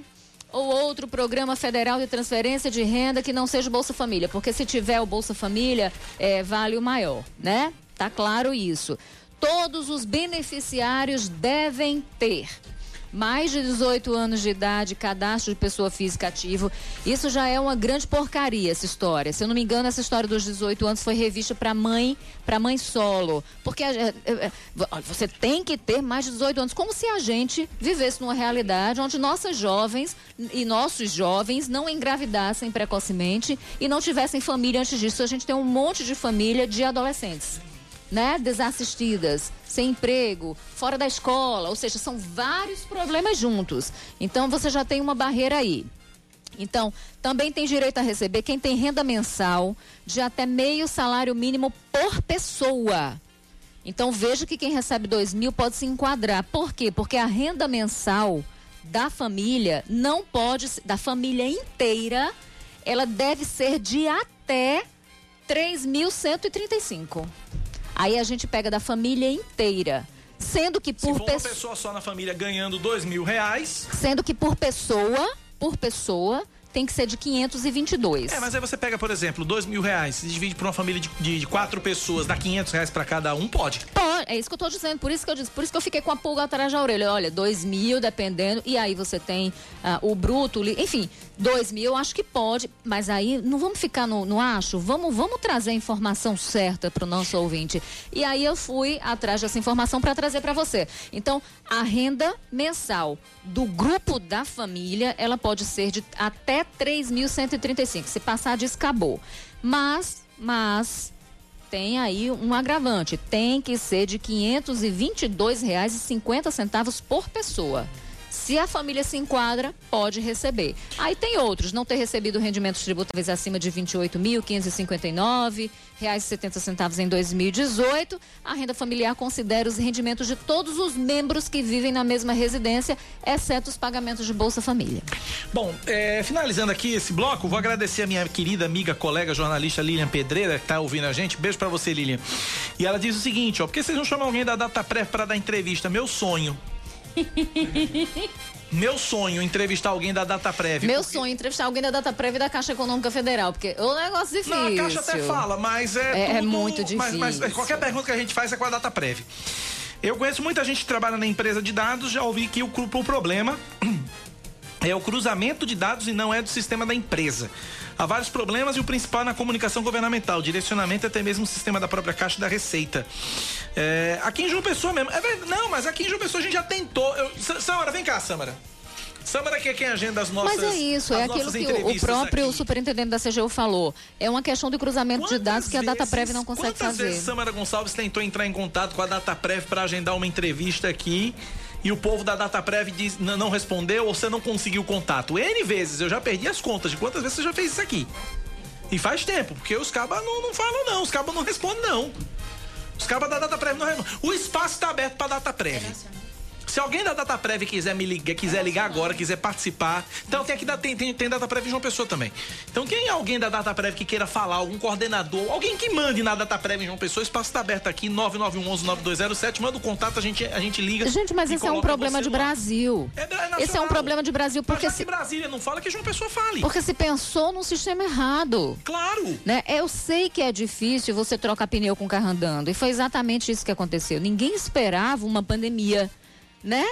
ou outro programa federal de transferência de renda que não seja o Bolsa Família, porque se tiver o Bolsa Família, é, vale o maior, né? Tá claro isso. Todos os beneficiários devem ter mais de 18 anos de idade, cadastro de pessoa física ativo. Isso já é uma grande porcaria, essa história. Se eu não me engano, essa história dos 18 anos foi revista para mãe, para mãe solo. Porque é, é, você tem que ter mais de 18 anos. Como se a gente vivesse numa realidade onde nossas jovens e nossos jovens não engravidassem precocemente e não tivessem família antes disso. A gente tem um monte de família de adolescentes né, desassistidas, sem emprego, fora da escola, ou seja, são vários problemas juntos. Então você já tem uma barreira aí. Então, também tem direito a receber quem tem renda mensal de até meio salário mínimo por pessoa. Então, veja que quem recebe dois mil pode se enquadrar. Por quê? Porque a renda mensal da família não pode, da família inteira, ela deve ser de até 3.135. Aí a gente pega da família inteira. Sendo que por Se for uma pessoa só na família ganhando dois mil reais. Sendo que por pessoa, por pessoa, tem que ser de 522. É, mas aí você pega, por exemplo, dois mil reais, e divide por uma família de, de, de quatro pessoas, dá 500 reais pra cada um, pode. Pode, é isso que eu tô dizendo, por isso que eu disse, por isso que eu fiquei com a pulga atrás da orelha. Olha, dois mil, dependendo, e aí você tem uh, o bruto, enfim, dois mil, eu acho que pode, mas aí não vamos ficar no, no acho, vamos, vamos trazer a informação certa pro nosso ouvinte. E aí eu fui atrás dessa informação para trazer para você. Então, a renda mensal do grupo da família, ela pode ser de até 3.135. Se passar disso, acabou. Mas, mas tem aí um agravante, tem que ser de R$ 522,50 por pessoa. Se a família se enquadra, pode receber. Aí tem outros, não ter recebido rendimentos tributáveis acima de 28.559 reais e 70 centavos em 2018. A renda familiar considera os rendimentos de todos os membros que vivem na mesma residência, exceto os pagamentos de Bolsa Família. Bom, é, finalizando aqui esse bloco, vou agradecer a minha querida amiga, colega, jornalista Lilian Pedreira, que está ouvindo a gente. Beijo para você, Lilian. E ela diz o seguinte, ó, por que vocês não chamam alguém da Data Pré para dar entrevista? Meu sonho. Meu sonho entrevistar alguém da Data Prévia. Meu porque... sonho entrevistar alguém da Data Prévia e da Caixa Econômica Federal, porque é um negócio difícil. Não, a Caixa até fala, mas é. É, é tudo... é muito difícil. Mas, mas, qualquer pergunta que a gente faz é com a Data Prévia. Eu conheço muita gente que trabalha na empresa de dados, já ouvi que o, o problema é o cruzamento de dados e não é do sistema da empresa. Há vários problemas e o principal é na comunicação governamental, direcionamento até mesmo o sistema da própria Caixa da Receita. É, aqui em João Pessoa mesmo. É, não, mas aqui em João Pessoa a gente já tentou. Eu, Samara, vem cá, Samara. Samara que é quem agenda as nossas Mas é isso, é aquilo que o, próprio aqui. superintendente da CGU falou. É uma questão de cruzamento quantas de dados que a Data Prev não consegue quantas fazer. Vezes Samara Gonçalves tentou entrar em contato com a Data Prev para agendar uma entrevista aqui e o povo da DataPrev diz, não respondeu ou você não conseguiu contato. N vezes, eu já perdi as contas de quantas vezes você já fez isso aqui. E faz tempo, porque os cabas não, não falam não, os cabas não respondem não. Os cabas da DataPrev não respondem. O espaço está aberto para DataPrev. Se alguém da Data Prev quiser me ligar, quiser ligar agora, quiser participar, então tem aqui da, tem, tem, tem Data Prev João Pessoa também. Então quem é alguém da Data Prev que queira falar, algum coordenador, alguém que mande na Data Prev João Pessoa, o espaço está aberto aqui 99119207, manda o contato, a gente a gente liga. Gente, mas esse é um problema de Brasil. É, é esse é um problema de Brasil porque mas se Brasília não fala que João Pessoa fale. Porque se pensou num sistema errado. Claro. Né? Eu sei que é difícil você trocar pneu com o carro andando e foi exatamente isso que aconteceu. Ninguém esperava uma pandemia, né?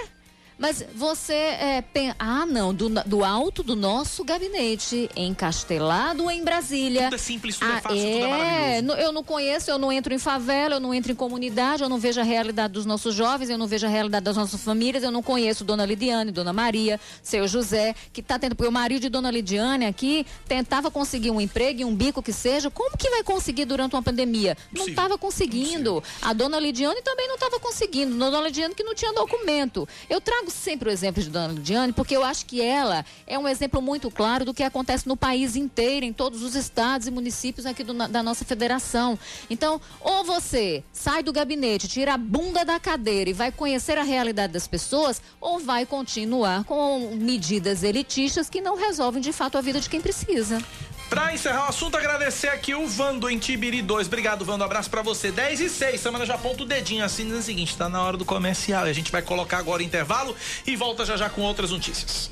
Mas você é, pensa, ah, não, do, do alto do nosso gabinete, encastelado em Brasília. Tudo é simples, tudo é ah, é fácil, é, tudo é maravilhoso. Eu não conheço, eu não entro em favela, eu não entro em comunidade, eu não vejo a realidade dos nossos jovens, eu não vejo a realidade das nossas famílias, eu não conheço Dona Lidiane, Dona Maria, seu José, que está tendo, porque o marido de Dona Lidiane aqui tentava conseguir um emprego e um bico que seja, como que vai conseguir durante uma pandemia? Não estava conseguindo. A Dona Lidiane também não estava conseguindo. Dona Lidiane que não tinha documento. Eu trago sempre o exemplo de Dona Lidiane, porque eu acho que ela é um exemplo muito claro do que acontece no país inteiro, em todos os estados e municípios aqui do, da nossa federação. Então, ou você sai do gabinete, tira a bunda da cadeira e vai conhecer a realidade das pessoas, ou vai continuar com medidas elitistas que não resolvem de fato a vida de quem precisa. Pra encerrar o assunto, agradecer aqui o Vando em Tibiri 2. Obrigado, Vando. Abraço pra você. 10 e 6. Semana já aponta o dedinho assim, dizendo o seguinte: tá na hora do comercial. A gente vai colocar agora o intervalo e volta já já com outras notícias.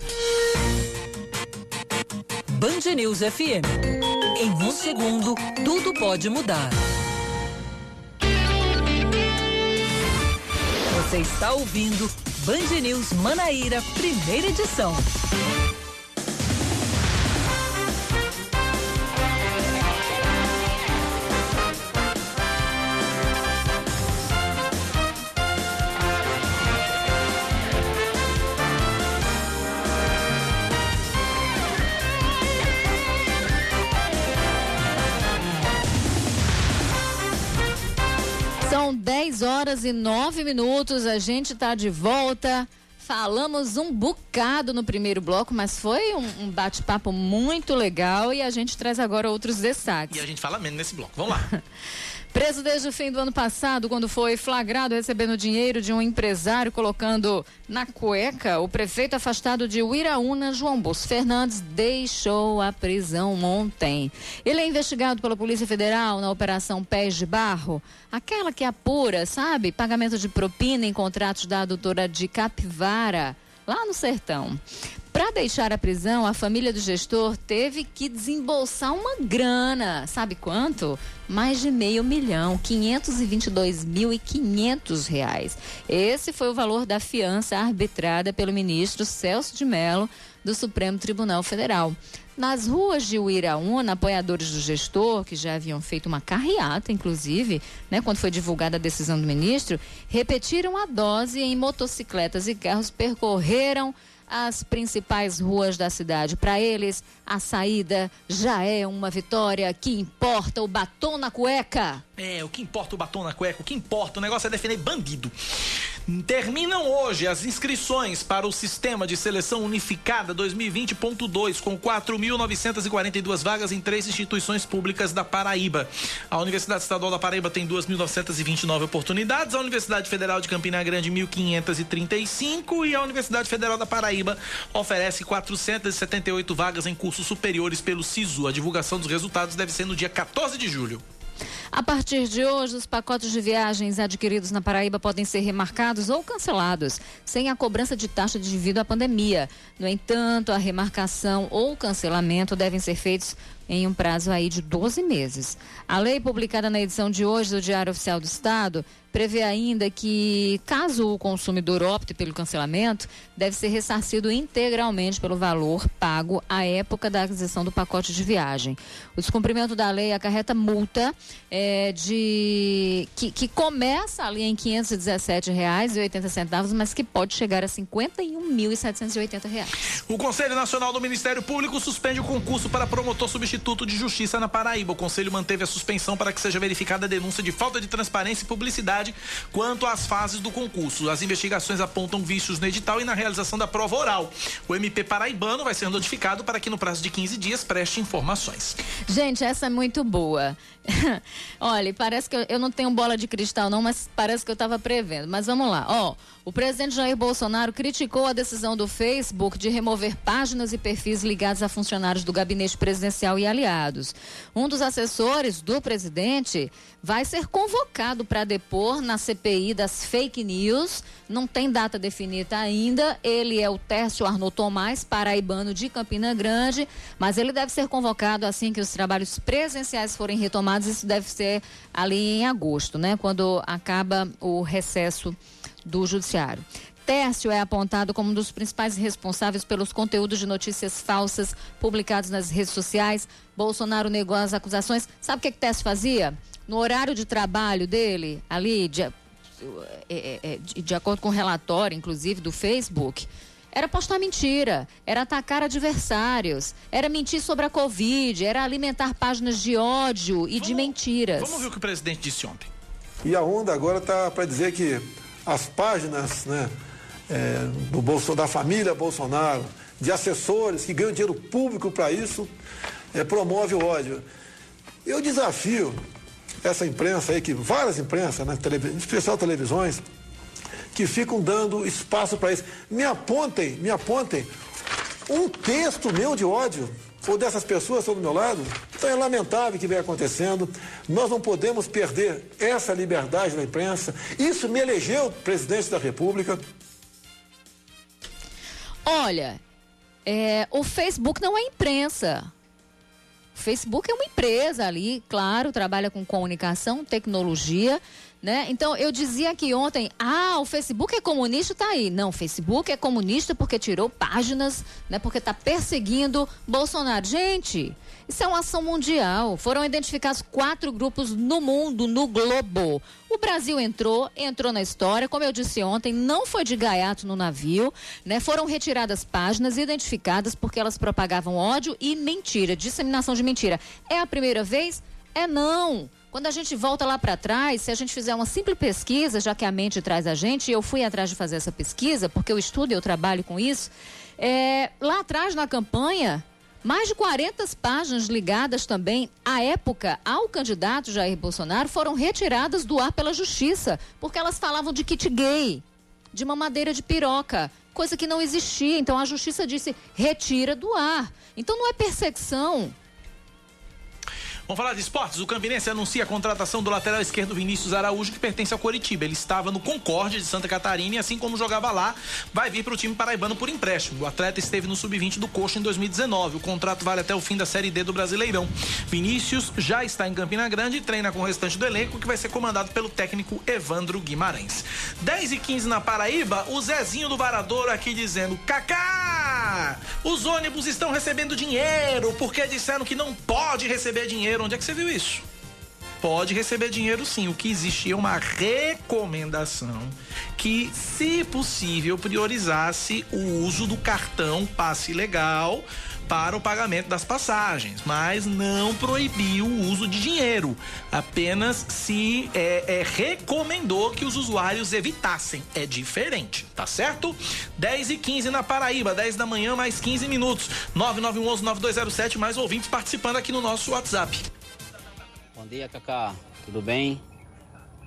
Band News FM. Em um segundo, tudo pode mudar. Você está ouvindo Band News Manaíra, primeira edição. São 10 horas e 9 minutos. A gente está de volta. Falamos um bocado no primeiro bloco, mas foi um, um bate-papo muito legal e a gente traz agora outros destaques. E a gente fala menos nesse bloco. Vamos lá. Preso desde o fim do ano passado, quando foi flagrado recebendo dinheiro de um empresário colocando na cueca, o prefeito afastado de Uiraúna, João Bosco Fernandes, deixou a prisão ontem. Ele é investigado pela Polícia Federal na Operação Pés de Barro, aquela que apura, sabe, pagamento de propina em contratos da adutora de Capivara, lá no sertão. Para deixar a prisão, a família do gestor teve que desembolsar uma grana. Sabe quanto? Mais de meio milhão, 522.500 reais. Esse foi o valor da fiança arbitrada pelo ministro Celso de Mello do Supremo Tribunal Federal. Nas ruas de Uiraúna, apoiadores do gestor, que já haviam feito uma carreata, inclusive, né, quando foi divulgada a decisão do ministro, repetiram a dose em motocicletas e carros percorreram as principais ruas da cidade. Para eles, a saída já é uma vitória. Que importa o batom na cueca? É, o que importa o batom na cueca? O que importa? O negócio é defender bandido. Terminam hoje as inscrições para o Sistema de Seleção Unificada 2020.2, com 4.942 vagas em três instituições públicas da Paraíba. A Universidade Estadual da Paraíba tem 2.929 oportunidades, a Universidade Federal de Campina Grande 1.535 e a Universidade Federal da Paraíba oferece 478 vagas em cursos superiores pelo SISU. A divulgação dos resultados deve ser no dia 14 de julho. A partir de hoje, os pacotes de viagens adquiridos na Paraíba podem ser remarcados ou cancelados, sem a cobrança de taxa devido à pandemia. No entanto, a remarcação ou cancelamento devem ser feitos em um prazo aí de 12 meses. A lei publicada na edição de hoje do Diário Oficial do Estado prevê ainda que, caso o consumidor opte pelo cancelamento, deve ser ressarcido integralmente pelo valor pago à época da aquisição do pacote de viagem. O descumprimento da lei acarreta multa é, de que, que começa ali em R$ 517,80, mas que pode chegar a R$ 51.780. O Conselho Nacional do Ministério Público suspende o concurso para promotor substituto de justiça na Paraíba. O Conselho manteve a suspensão para que seja verificada a denúncia de falta de transparência e publicidade quanto às fases do concurso. As investigações apontam vícios no edital e na realização da prova oral. O MP paraibano vai ser notificado para que no prazo de 15 dias preste informações. Gente, essa é muito boa. Olha, parece que eu, eu, não tenho bola de cristal não, mas parece que eu estava prevendo. Mas vamos lá. Ó, o presidente Jair Bolsonaro criticou a decisão do Facebook de remover páginas e perfis ligados a funcionários do gabinete presidencial e aliados. Um dos assessores do presidente vai ser convocado para depor na CPI das fake news. Não tem data definida ainda. Ele é o Tércio Arnaud Tomás, paraibano de Campina Grande, mas ele deve ser convocado assim que os trabalhos presenciais forem retomados. Isso deve ser ali em agosto, né? Quando acaba o recesso do judiciário. Tércio é apontado como um dos principais responsáveis pelos conteúdos de notícias falsas publicados nas redes sociais. Bolsonaro negou as acusações. Sabe o que, que Tércio fazia? No horário de trabalho dele, ali, de, é, é, é, de, de acordo com o relatório, inclusive, do Facebook, era postar mentira, era atacar adversários, era mentir sobre a Covid, era alimentar páginas de ódio e vamos, de mentiras. Vamos ver o que o presidente disse ontem. E a onda agora está para dizer que as páginas né, é, do Bolso, da família Bolsonaro, de assessores que ganham dinheiro público para isso, é, promove o ódio. Eu desafio essa imprensa aí, que várias imprensas, né, em especial televisões, que ficam dando espaço para isso. Me apontem, me apontem um texto meu de ódio ou dessas pessoas estão do meu lado. Então é lamentável o que vem acontecendo. Nós não podemos perder essa liberdade da imprensa. Isso me elegeu presidente da República. Olha, é, o Facebook não é imprensa. O Facebook é uma empresa ali, claro, trabalha com comunicação, tecnologia, né? Então, eu dizia aqui ontem, ah, o Facebook é comunista, tá aí. Não, o Facebook é comunista porque tirou páginas, né? Porque está perseguindo Bolsonaro. Gente, isso é uma ação mundial. Foram identificados quatro grupos no mundo, no globo. O Brasil entrou, entrou na história, como eu disse ontem, não foi de gaiato no navio, né? Foram retiradas páginas identificadas porque elas propagavam ódio e mentira, disseminação de mentira. É a primeira vez? É não. Quando a gente volta lá para trás, se a gente fizer uma simples pesquisa, já que a mente traz a gente, e eu fui atrás de fazer essa pesquisa, porque eu estudo e eu trabalho com isso, é, lá atrás na campanha, mais de 40 páginas ligadas também, à época, ao candidato Jair Bolsonaro, foram retiradas do ar pela justiça, porque elas falavam de kit gay, de mamadeira de piroca, coisa que não existia. Então a justiça disse: retira do ar. Então não é perseguição, Vamos falar de esportes. O Campinense anuncia a contratação do lateral esquerdo Vinícius Araújo, que pertence ao Coritiba. Ele estava no Concórdia de Santa Catarina e, assim como jogava lá, vai vir para o time paraibano por empréstimo. O atleta esteve no sub-20 do Coxa em 2019. O contrato vale até o fim da Série D do Brasileirão. Vinícius já está em Campina Grande e treina com o restante do elenco, que vai ser comandado pelo técnico Evandro Guimarães. 10 e 15 na Paraíba, o Zezinho do Varadouro aqui dizendo: Cacá! Os ônibus estão recebendo dinheiro porque disseram que não pode receber dinheiro Onde é que você viu isso? Pode receber dinheiro sim. O que existia é uma recomendação que, se possível, priorizasse o uso do cartão passe legal para o pagamento das passagens, mas não proibiu o uso de dinheiro. Apenas se é, é, recomendou que os usuários evitassem. É diferente, tá certo? 10 e 15 na Paraíba, 10 da manhã, mais 15 minutos. 9911-9207, mais ouvintes participando aqui no nosso WhatsApp. Bom dia, Cacá. Tudo bem?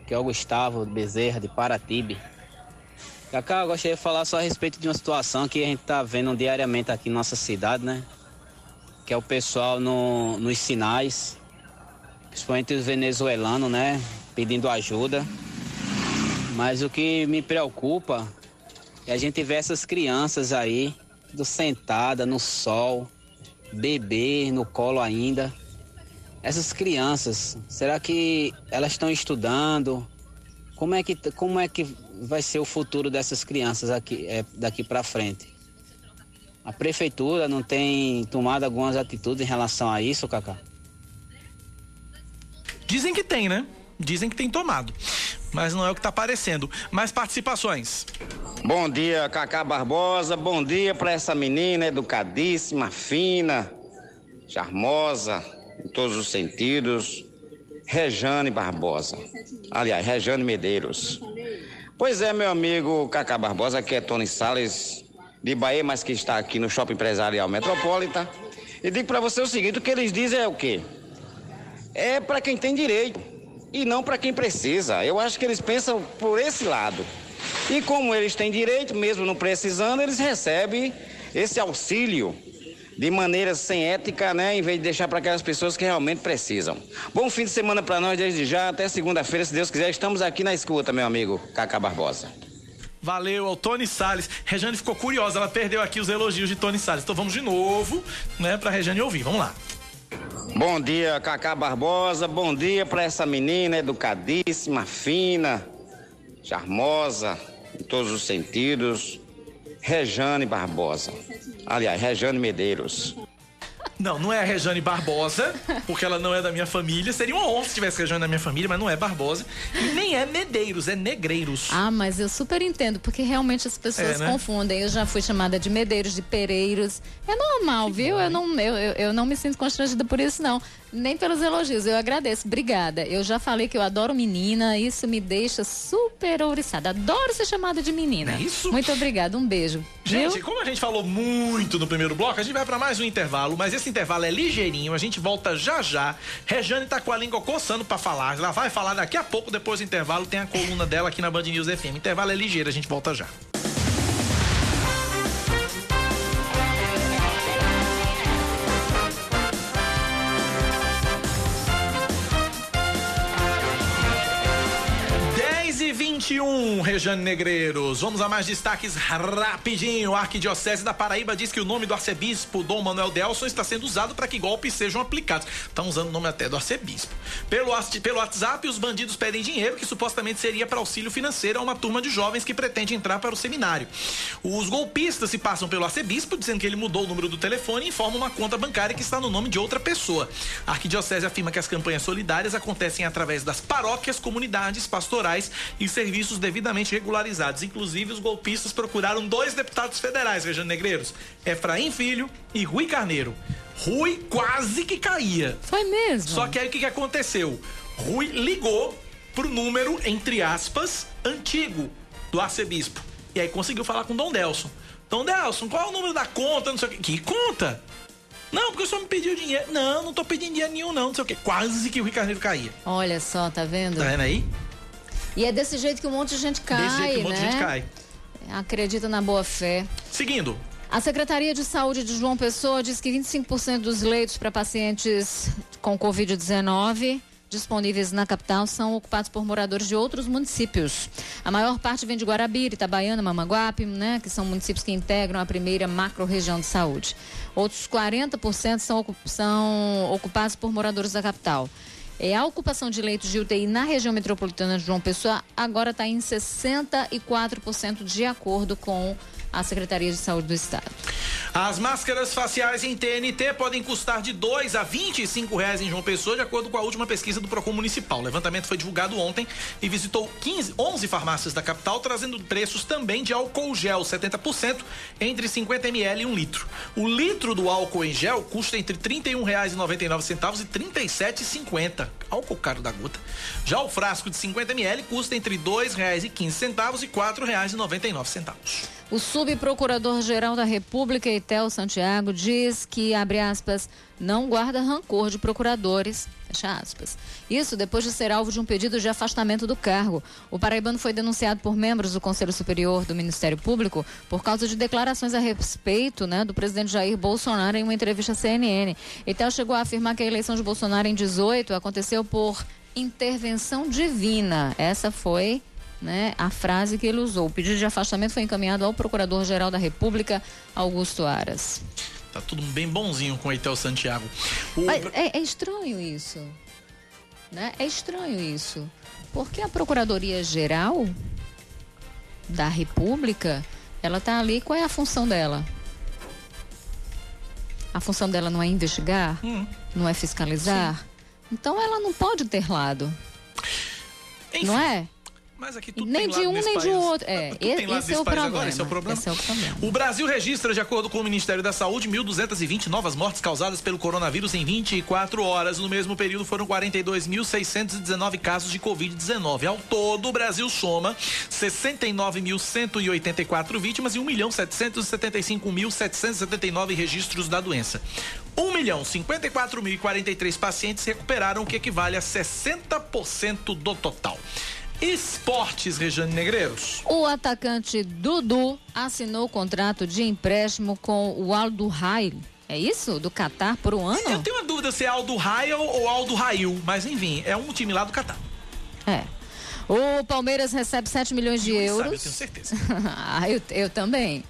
Aqui é o Gustavo Bezerra, de Paratibe. Cacá, eu gostaria de falar só a respeito de uma situação que a gente está vendo diariamente aqui na nossa cidade, né? Que é o pessoal no, nos sinais, principalmente os venezuelanos, né? Pedindo ajuda. Mas o que me preocupa é a gente ver essas crianças aí, do sentada no sol, bebê no colo ainda. Essas crianças, será que elas estão estudando? Como é que, como é que vai ser o futuro dessas crianças aqui, é, daqui para frente? A prefeitura não tem tomado algumas atitudes em relação a isso, Cacá? Dizem que tem, né? Dizem que tem tomado. Mas não é o que está aparecendo. Mais participações. Bom dia, Cacá Barbosa. Bom dia para essa menina educadíssima, fina, charmosa, em todos os sentidos. Rejane Barbosa. Aliás, Rejane Medeiros. Pois é, meu amigo Cacá Barbosa, que é Tony Salles de Bahia, mas que está aqui no Shopping Empresarial Metropolita. E digo para você o seguinte: o que eles dizem é o quê? É para quem tem direito e não para quem precisa. Eu acho que eles pensam por esse lado. E como eles têm direito, mesmo não precisando, eles recebem esse auxílio de maneira sem ética, né? Em vez de deixar para aquelas pessoas que realmente precisam. Bom fim de semana para nós desde já, até segunda-feira, se Deus quiser. Estamos aqui na escuta, meu amigo Cacá Barbosa. Valeu ao Tony Salles. Rejane ficou curiosa, ela perdeu aqui os elogios de Tony Salles. Então vamos de novo, né, pra Rejane ouvir. Vamos lá. Bom dia, Cacá Barbosa. Bom dia para essa menina educadíssima, fina, charmosa, em todos os sentidos. Rejane Barbosa. Aliás, Rejane Medeiros. Não, não é a Rejane Barbosa, porque ela não é da minha família. Seria uma honra se tivesse Rejane da minha família, mas não é Barbosa. E nem é Medeiros, é Negreiros. Ah, mas eu super entendo, porque realmente as pessoas É, né? confundem. Eu já fui chamada de Medeiros, de Pereiros. É normal, viu? Eu não, eu, eu, não me sinto constrangida por isso, não. Nem pelos elogios. Eu agradeço. Obrigada. Eu já falei que eu adoro menina. Isso me deixa super ouriçada. Adoro ser chamada de menina. É isso? Muito obrigada. Um beijo. Gente, Viu? como a gente falou muito no primeiro bloco, a gente vai pra mais um intervalo, mas esse intervalo é ligeirinho, a gente volta já já. Rejane tá com a língua coçando pra falar, ela vai falar daqui a pouco, depois do intervalo, tem a coluna dela aqui na Band News FM. Intervalo é ligeiro, a gente volta já. 21, Rejane Negreiros. Vamos a mais destaques rapidinho. A Arquidiocese da Paraíba diz que o nome do arcebispo Dom Manuel Delson está sendo usado para que golpes sejam aplicados. Estão usando o nome até do arcebispo. Pelo, pelo WhatsApp, os bandidos pedem dinheiro que supostamente seria para auxílio financeiro a uma turma de jovens que pretende entrar para o seminário. Os golpistas se passam pelo arcebispo, dizendo que ele mudou o número do telefone e informa uma conta bancária que está no nome de outra pessoa. A Arquidiocese afirma que as campanhas solidárias acontecem através das paróquias, comunidades, pastorais e serviços devidamente regularizados. Inclusive, os golpistas procuraram dois deputados federais, Rejane Negreiros, Efraim Filho e Rui Carneiro. Rui quase que caía. Foi mesmo? Só que aí o que, que aconteceu? Rui ligou pro número, entre aspas, antigo do arcebispo. E aí conseguiu falar com Dom Delson. Dom Delson, qual é o número da conta? Não sei o quê. Que conta? Não, porque o senhor me pediu dinheiro. Não, não tô pedindo dinheiro nenhum, não. Não sei o quê. Quase que o Rio Carneiro caía. Olha só, tá vendo? Tá vendo aí? E é desse jeito que um monte de gente cai, Desse jeito que um monte né? de gente cai. Acredita na boa fé. Seguindo. A Secretaria de Saúde de João Pessoa diz que 25% dos leitos para pacientes com Covid-19 disponíveis na capital são ocupados por moradores de outros municípios. A maior parte vem de Guarabira, Itabaiana, Mamanguape, né, que são municípios que integram a primeira macro-região de saúde. Outros 40% são, são ocupados por moradores da capital. É, a ocupação de leitos de UTI na região metropolitana de João Pessoa agora está em 64% de acordo com a Secretaria de Saúde do Estado. As máscaras faciais em TNT podem custar de 2 a 25 reais em João Pessoa, de acordo com a última pesquisa do Procon Municipal. O levantamento foi divulgado ontem e visitou 15, 11 farmácias da capital, trazendo preços também de álcool gel 70% entre 50 ml e 1 litro. O litro do álcool em gel custa entre R$ 31,99 e R$ 37,50. Álcool caro da gota. Já o frasco de 50 ml custa entre R$ 2,15 e R$ 4,99. O subprocurador-geral da República, Etel Santiago, diz que, abre aspas, não guarda rancor de procuradores, fecha aspas. Isso depois de ser alvo de um pedido de afastamento do cargo. O paraibano foi denunciado por membros do Conselho Superior do Ministério Público por causa de declarações a respeito né, do presidente Jair Bolsonaro em uma entrevista à CNN. Etel chegou a afirmar que a eleição de Bolsonaro em 18 aconteceu por intervenção divina. Essa foi né, a frase que ele usou. O pedido de afastamento foi encaminhado ao Procurador-Geral da República, Augusto Aras. Tá tudo bem bonzinho com o Eitel Santiago. O... Mas é, é estranho isso. Né? É estranho isso. Porque a Procuradoria-Geral da República, ela tá ali, qual é a função dela? A função dela não é investigar? Hum. Não é fiscalizar? Então ela não pode ter lado. Enfim, não é? Mas aqui tudo Nem tem de um, nem de país. outro. É, esse nesse é o país problema. agora, esse é o problema. Esse é o problema. O Brasil registra, de acordo com o Ministério da Saúde, 1.220 novas mortes causadas pelo coronavírus em 24 horas. No mesmo período, foram 42.619 casos de Covid-19. Ao todo, o Brasil soma 69.184 vítimas e 1.775.779 registros da doença. 1 milhão 54.043 pacientes recuperaram, o que equivale a 60% do total. Esportes, Rejane Negreiros. O atacante Dudu assinou o contrato de empréstimo com o Aldo Rail. É isso? Do Catar por um ano? Eu tenho uma dúvida se é Aldo Rail ou Aldo Rail, mas enfim, é um time lá do Catar. É. O Palmeiras recebe 7 milhões de Sabe, euros. eu tenho certeza. ah, eu, eu também.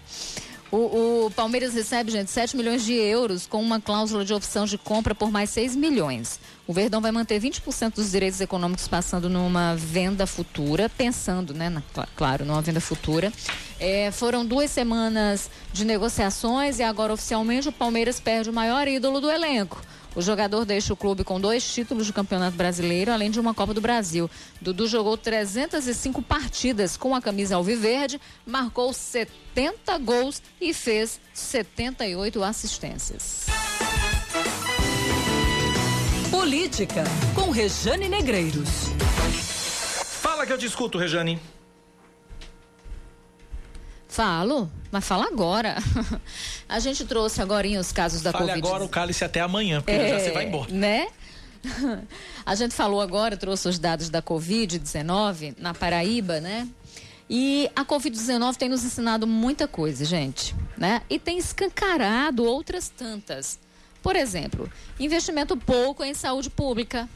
O, o Palmeiras recebe, gente, 7 milhões de euros com uma cláusula de opção de compra por mais 6 milhões. O Verdão vai manter 20% dos direitos econômicos passando numa venda futura, pensando, né, na- cl- claro, numa venda futura. É, foram duas semanas de negociações e agora oficialmente o Palmeiras perde o maior ídolo do elenco. O jogador deixa o clube com dois títulos de campeonato brasileiro, além de uma Copa do Brasil. Dudu jogou 305 partidas com a camisa alviverde, marcou 70 gols e fez 78 assistências. Política, com Rejane Negreiros. Fala que eu te escuto, Rejane. Falo, mas fala agora. A gente trouxe agora os casos da Fale Covid. agora o cálice até amanhã, porque já você vai embora. Né? A gente falou agora, trouxe os dados da Covid-19 na Paraíba, né? E a Covid-19 tem nos ensinado muita coisa, gente, né? E tem escancarado outras tantas. Por exemplo, investimento pouco em saúde pública.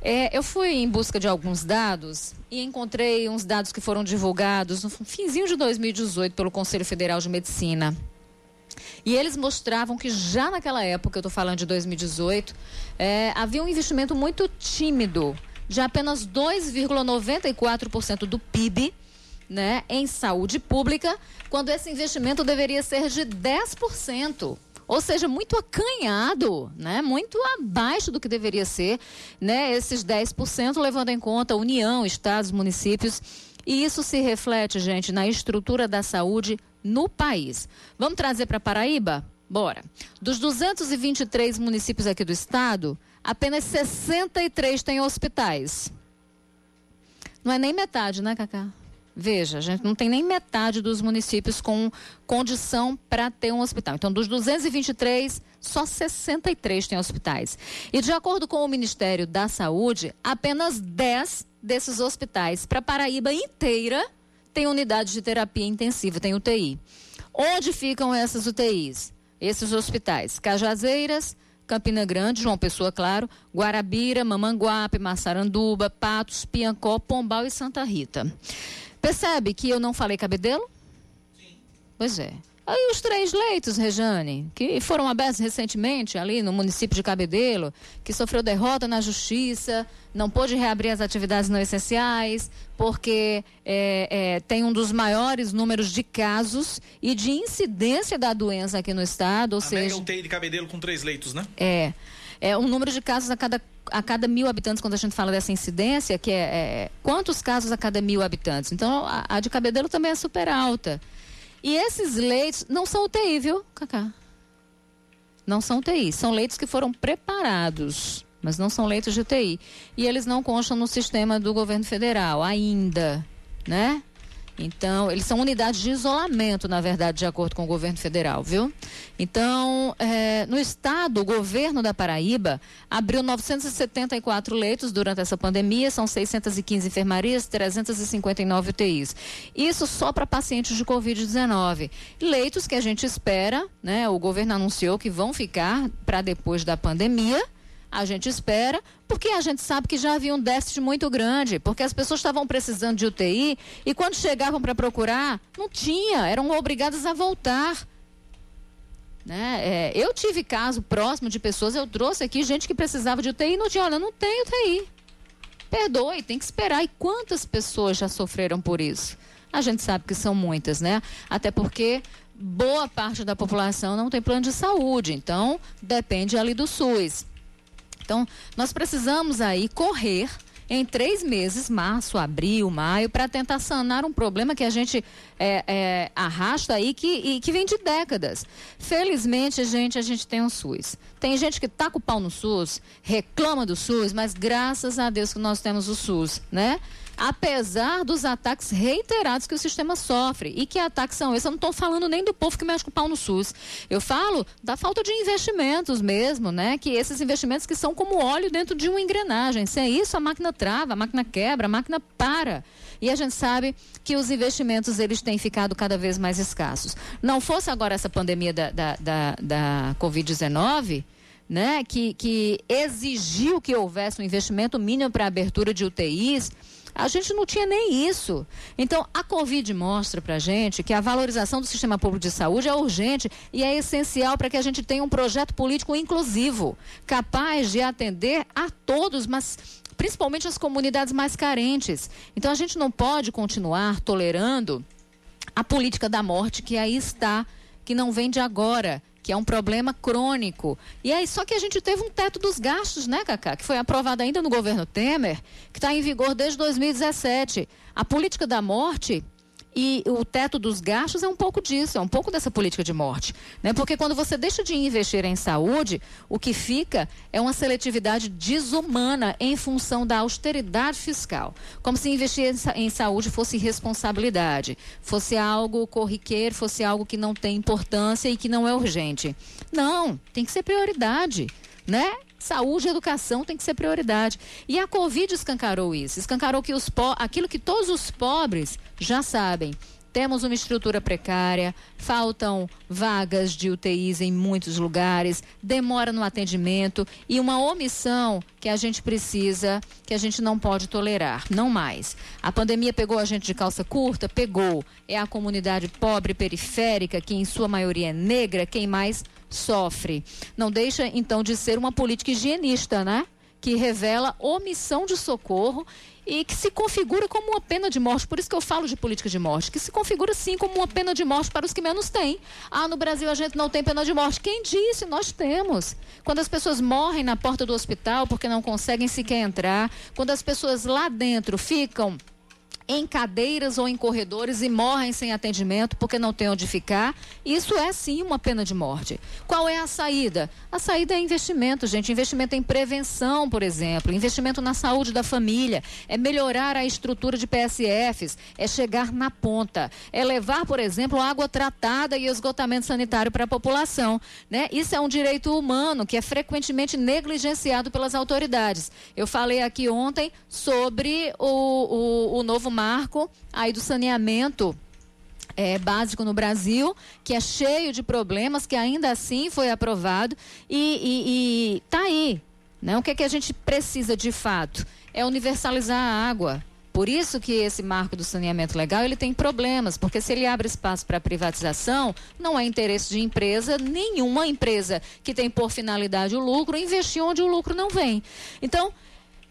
É, eu fui em busca de alguns dados e encontrei uns dados que foram divulgados no finzinho de 2018 pelo Conselho Federal de Medicina. E eles mostravam que já naquela época, eu estou falando de 2018, é, havia um investimento muito tímido, de apenas 2,94% do PIB né, em saúde pública, quando esse investimento deveria ser de 10%. Ou seja, muito acanhado, né? muito abaixo do que deveria ser né? esses 10%, levando em conta União, estados, municípios. E isso se reflete, gente, na estrutura da saúde no país. Vamos trazer para Paraíba? Bora. Dos 223 municípios aqui do estado, apenas 63 têm hospitais. Não é nem metade, né, Cacá? Veja, a gente não tem nem metade dos municípios com condição para ter um hospital. Então, dos 223, só 63 têm hospitais. E de acordo com o Ministério da Saúde, apenas 10 desses hospitais para Paraíba inteira tem unidade de terapia intensiva, tem UTI. Onde ficam essas UTIs? Esses hospitais? Cajazeiras, Campina Grande, João Pessoa, claro, Guarabira, Mamanguape, Massaranduba, Patos, Piancó, Pombal e Santa Rita. Percebe que eu não falei cabedelo? Sim. Pois é. Aí os três leitos, Rejane, que foram abertos recentemente ali no município de Cabedelo, que sofreu derrota na justiça, não pôde reabrir as atividades não essenciais, porque é, é, tem um dos maiores números de casos e de incidência da doença aqui no estado, ou a seja... Mega UTI de Cabedelo com três leitos, né? É. É um número de casos a cada a cada mil habitantes, quando a gente fala dessa incidência, que é, é quantos casos a cada mil habitantes. Então, a, a, de Cabedelo também é super alta. E esses leitos não são UTI, viu, Cacá? Não são UTI. São leitos que foram preparados, mas não são leitos de UTI. E eles não constam no sistema do governo federal ainda, né? Então, eles são unidades de isolamento, na verdade, de acordo com o governo federal, viu? Então, é, no estado, o governo da Paraíba abriu 974 leitos durante essa pandemia, são 615 enfermarias, 359 UTIs. Isso só para pacientes de Covid-19. Leitos que a gente espera, né? O governo anunciou que vão ficar para depois da pandemia a gente espera, porque a gente sabe que já havia um déficit muito grande, porque as pessoas estavam precisando de UTI e quando chegavam para procurar, não tinha, eram obrigadas a voltar. Né? É, eu tive caso próximo de pessoas, eu trouxe aqui gente que precisava de UTI e não tinha, olha, não tem UTI. Perdoe, tem que esperar. E quantas pessoas já sofreram por isso? A gente sabe que são muitas, né? Até porque boa parte da população não tem plano de saúde, então depende ali do SUS. Então, nós precisamos aí correr em três meses, março, abril, maio, para tentar sanar um problema que a gente é, é, arrasta aí que, e, que vem de décadas. Felizmente, gente, a gente tem um SUS. Tem gente que tá com o pau no SUS, reclama do SUS, mas graças a Deus que nós temos o SUS, né? Apesar dos ataques reiterados que o sistema sofre. E que ataques são esses? Eu não estou falando nem do povo que mexe com o pau no SUS. Eu falo da falta de investimentos mesmo, né? Que esses investimentos que são como óleo dentro de uma engrenagem. Sem isso, a máquina trava, a máquina quebra, a máquina para. E a gente sabe que os investimentos eles têm ficado cada vez mais escassos. Não fosse agora essa pandemia da, da, da, da Covid-19, né, que, que exigiu que houvesse um investimento mínimo para a abertura de UTIs, a gente não tinha nem isso. Então, a Covid mostra para a gente que a valorização do sistema público de saúde é urgente e é essencial para que a gente tenha um projeto político inclusivo, capaz de atender a todos, mas principalmente as comunidades mais carentes. Então, a gente não pode continuar tolerando a política da morte que aí está, que não vem de agora que é um problema crônico. E aí, só que a gente teve um teto dos gastos, né, Cacá? Que foi aprovado ainda no governo Temer, que está em vigor desde 2017. A política da morte e o teto dos gastos é um pouco disso, é um pouco dessa política de morte. Né? Porque quando você deixa de investir em saúde, o que fica é uma seletividade desumana em função da austeridade fiscal. Como se investir em saúde fosse responsabilidade, fosse algo corriqueiro, fosse algo que não tem importância e que não é urgente. Não, tem que ser prioridade. Né? Saúde e educação tem que ser prioridade. E a Covid escancarou isso. Escancarou que os aquilo que todos os pobres já sabem. Temos uma estrutura precária, faltam vagas de UTIs em muitos lugares, demora no atendimento e uma omissão que a gente precisa, que a gente não pode tolerar, não mais. A pandemia pegou a gente de calça curta? Pegou. É a comunidade pobre periférica, que em sua maioria é negra, quem mais sofre. Não deixa, então, de ser uma política higienista, né? Que revela omissão de socorro e que se configura como uma pena de morte. Por isso que eu falo de política de morte, que se configura sim como uma pena de morte para os que menos têm. Ah, no Brasil a gente não tem pena de morte. Quem disse? Nós temos. Quando as pessoas morrem na porta do hospital porque não conseguem sequer entrar, quando as pessoas lá dentro ficam em cadeiras ou em corredores e morrem sem atendimento porque não tem onde ficar. Isso é sim uma pena de morte. Qual é a saída? A saída é investimento, gente. Investimento em prevenção, por exemplo, investimento na saúde da família, é melhorar a estrutura de PSFs, é chegar na ponta, é levar, por exemplo, água tratada e esgotamento sanitário para a população. Né? Isso é um direito humano que é frequentemente negligenciado pelas autoridades. Eu falei aqui ontem sobre o, o, o novo marco aí do saneamento é, básico no Brasil, que é cheio de problemas, que ainda assim foi aprovado e está aí. Né? O que, é que a gente precisa de fato? É universalizar a água. Por isso que esse marco do saneamento legal ele tem problemas, porque se ele abre espaço para privatização, não é interesse de empresa, nenhuma empresa que tem por finalidade o lucro, investir onde o lucro não vem. Então,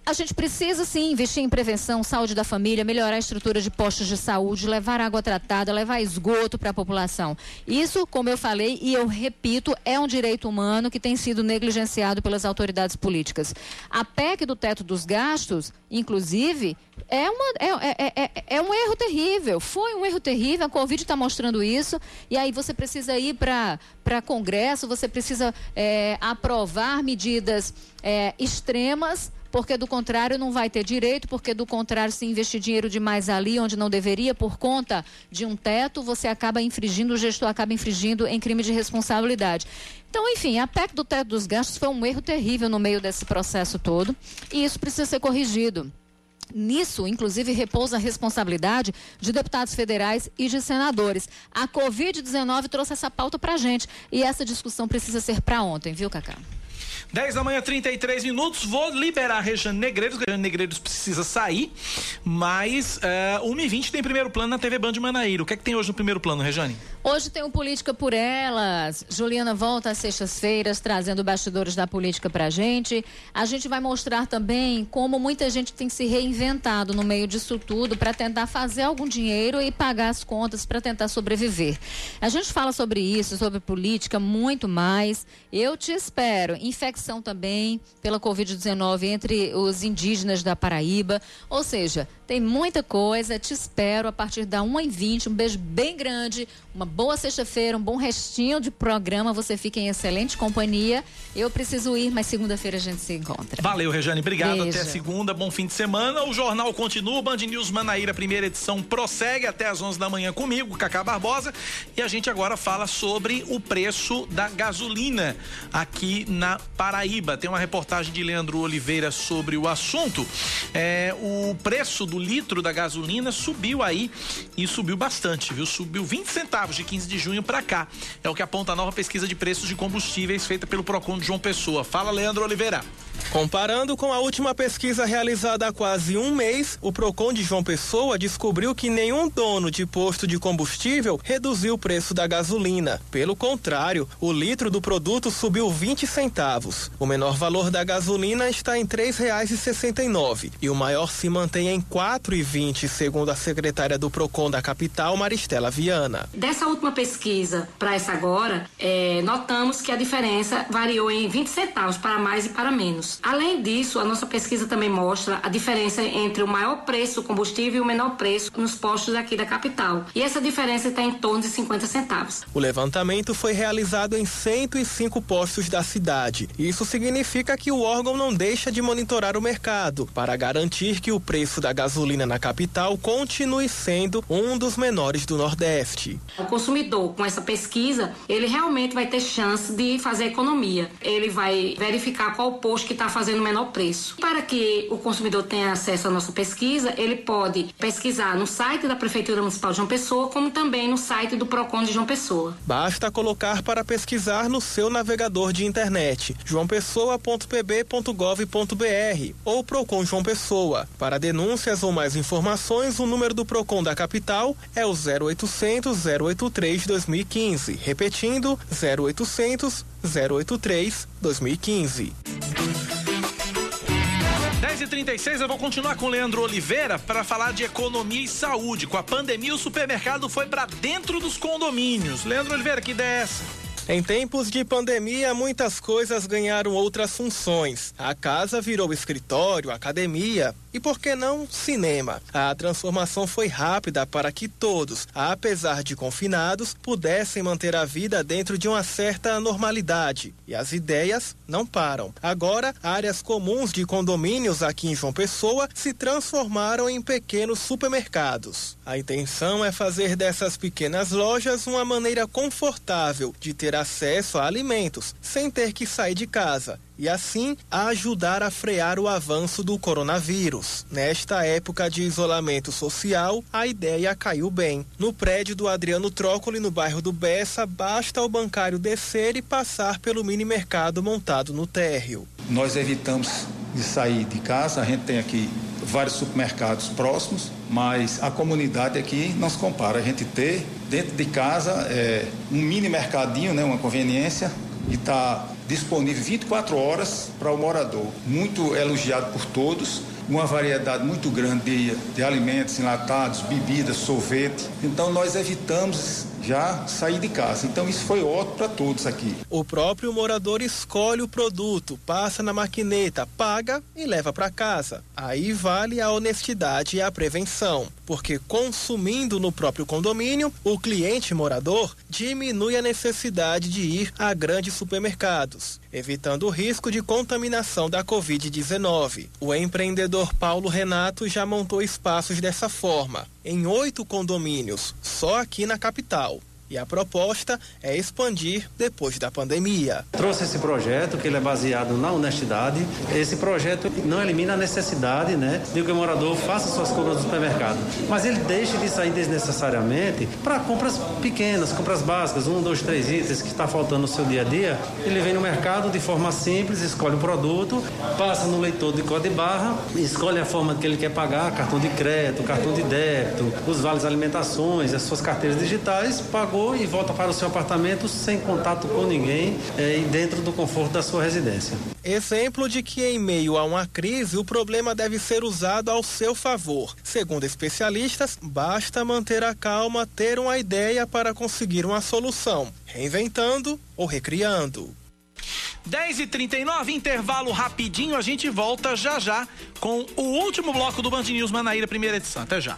a gente precisa sim investir em prevenção, saúde da família, melhorar a estrutura de postos de saúde, levar água tratada, levar esgoto para a população. Isso, como eu falei e eu repito, é um direito humano que tem sido negligenciado pelas autoridades políticas. A PEC do teto dos gastos, inclusive, é, uma, é, é, é, é um erro terrível. Foi um erro terrível, a Covid está mostrando isso. E aí você precisa ir para Congresso, você precisa é, aprovar medidas é, extremas porque do contrário não vai ter direito, porque do contrário, se investir dinheiro demais ali onde não deveria, por conta de um teto, você acaba infringindo, o gestor acaba infringindo em crime de responsabilidade. Então, enfim, a PEC do teto dos gastos foi um erro terrível no meio desse processo todo e isso precisa ser corrigido. Nisso, inclusive, repousa a responsabilidade de deputados federais e de senadores. A Covid-19 trouxe essa pauta para a gente e essa discussão precisa ser para ontem, viu, Cacá? 10 da manhã, 33 minutos. Vou liberar Rejane Negreiros. Rejane Negreiros precisa sair, mas uh, 1h20 tem primeiro plano na TV Band de Manaíra. O que é que tem hoje no primeiro plano, Rejane? Hoje tem o Política por Elas. Juliana volta às sextas-feiras trazendo bastidores da política pra gente. A gente vai mostrar também como muita gente tem se reinventado no meio disso tudo para tentar fazer algum dinheiro e pagar as contas para tentar sobreviver. A gente fala sobre isso, sobre política, muito mais. Eu te espero. Infecção também pela Covid-19 entre os indígenas da Paraíba. Ou seja, tem muita coisa. Te espero a partir da 1h20. Um beijo bem grande. Uma boa sexta-feira, um bom restinho de programa. Você fica em excelente companhia. Eu preciso ir, mas segunda-feira a gente se encontra. Valeu, Rejane. Obrigado. Beijo. Até segunda. Bom fim de semana. O jornal continua. Band News Manaíra, primeira edição, prossegue até às 11 da manhã comigo, Cacá Barbosa. E a gente agora fala sobre o preço da gasolina aqui na Paraíba. Tem uma reportagem de Leandro Oliveira sobre o assunto. É, o preço do litro da gasolina subiu aí e subiu bastante, viu? Subiu 20 centavos de 15 de junho para cá. É o que aponta a nova pesquisa de preços de combustíveis feita pelo Procon de João Pessoa. Fala, Leandro Oliveira. Comparando com a última pesquisa realizada há quase um mês, o Procon de João Pessoa descobriu que nenhum dono de posto de combustível reduziu o preço da gasolina. Pelo contrário, o litro do produto subiu 20 centavos. O menor valor da gasolina está em R$ 3,69 e o maior se mantém em R$ 4,20, segundo a secretária do Procon da capital, Maristela Viana. Dessa última pesquisa para essa agora, é, notamos que a diferença variou em 20 centavos para mais e para menos. Além disso, a nossa pesquisa também mostra a diferença entre o maior preço do combustível e o menor preço nos postos aqui da capital. E essa diferença está em torno de 50 centavos. O levantamento foi realizado em 105 postos da cidade. Isso significa que o órgão não deixa de monitorar o mercado para garantir que o preço da gasolina na capital continue sendo um dos menores do Nordeste. O consumidor, com essa pesquisa, ele realmente vai ter chance de fazer economia. Ele vai verificar qual posto que está fazendo o menor preço. Para que o consumidor tenha acesso à nossa pesquisa, ele pode pesquisar no site da Prefeitura Municipal de João Pessoa, como também no site do Procon de João Pessoa. Basta colocar para pesquisar no seu navegador de internet joaopessoa.pb.gov.br ou Procon João Pessoa. Para denúncias ou mais informações, o número do Procon da capital é o 0800 083 2015. Repetindo, 0800 083 2015. 10 e 36 eu vou continuar com o Leandro Oliveira para falar de economia e saúde. Com a pandemia, o supermercado foi para dentro dos condomínios. Leandro Oliveira, que ideia é essa? Em tempos de pandemia, muitas coisas ganharam outras funções. A casa virou escritório, academia e por que não cinema? A transformação foi rápida para que todos, apesar de confinados, pudessem manter a vida dentro de uma certa normalidade. E as ideias não param. Agora, áreas comuns de condomínios aqui em João Pessoa se transformaram em pequenos supermercados. A intenção é fazer dessas pequenas lojas uma maneira confortável de ter acesso a alimentos sem ter que sair de casa e assim ajudar a frear o avanço do coronavírus. Nesta época de isolamento social, a ideia caiu bem. No prédio do Adriano Trócoli, no bairro do Bessa, basta o bancário descer e passar pelo mini mercado montado no térreo. Nós evitamos de sair de casa, a gente tem aqui vários supermercados próximos, mas a comunidade aqui não se compara. A gente ter dentro de casa é, um mini mercadinho, né, uma conveniência, e está disponível 24 horas para o morador. Muito elogiado por todos, uma variedade muito grande de, de alimentos enlatados, bebidas, sorvete. Então nós evitamos já sair de casa. Então isso foi ótimo para todos aqui. O próprio morador escolhe o produto, passa na maquineta, paga e leva para casa. Aí vale a honestidade e a prevenção, porque consumindo no próprio condomínio, o cliente morador diminui a necessidade de ir a grandes supermercados, evitando o risco de contaminação da Covid-19. O empreendedor Paulo Renato já montou espaços dessa forma, em oito condomínios, só aqui na capital. E a proposta é expandir depois da pandemia. Trouxe esse projeto, que ele é baseado na honestidade. Esse projeto não elimina a necessidade né, de que o morador faça suas compras no supermercado. Mas ele deixa de sair desnecessariamente para compras pequenas, compras básicas, um, dois, três itens que está faltando no seu dia a dia. Ele vem no mercado de forma simples, escolhe o produto, passa no leitor de código de barra, escolhe a forma que ele quer pagar, cartão de crédito, cartão de débito, os vales alimentações, as suas carteiras digitais, pagou e volta para o seu apartamento sem contato com ninguém é, e dentro do conforto da sua residência. Exemplo de que, em meio a uma crise, o problema deve ser usado ao seu favor. Segundo especialistas, basta manter a calma, ter uma ideia para conseguir uma solução, reinventando ou recriando. 10 e 39 intervalo rapidinho, a gente volta já já com o último bloco do Band News Manaíra, primeira edição. Até já.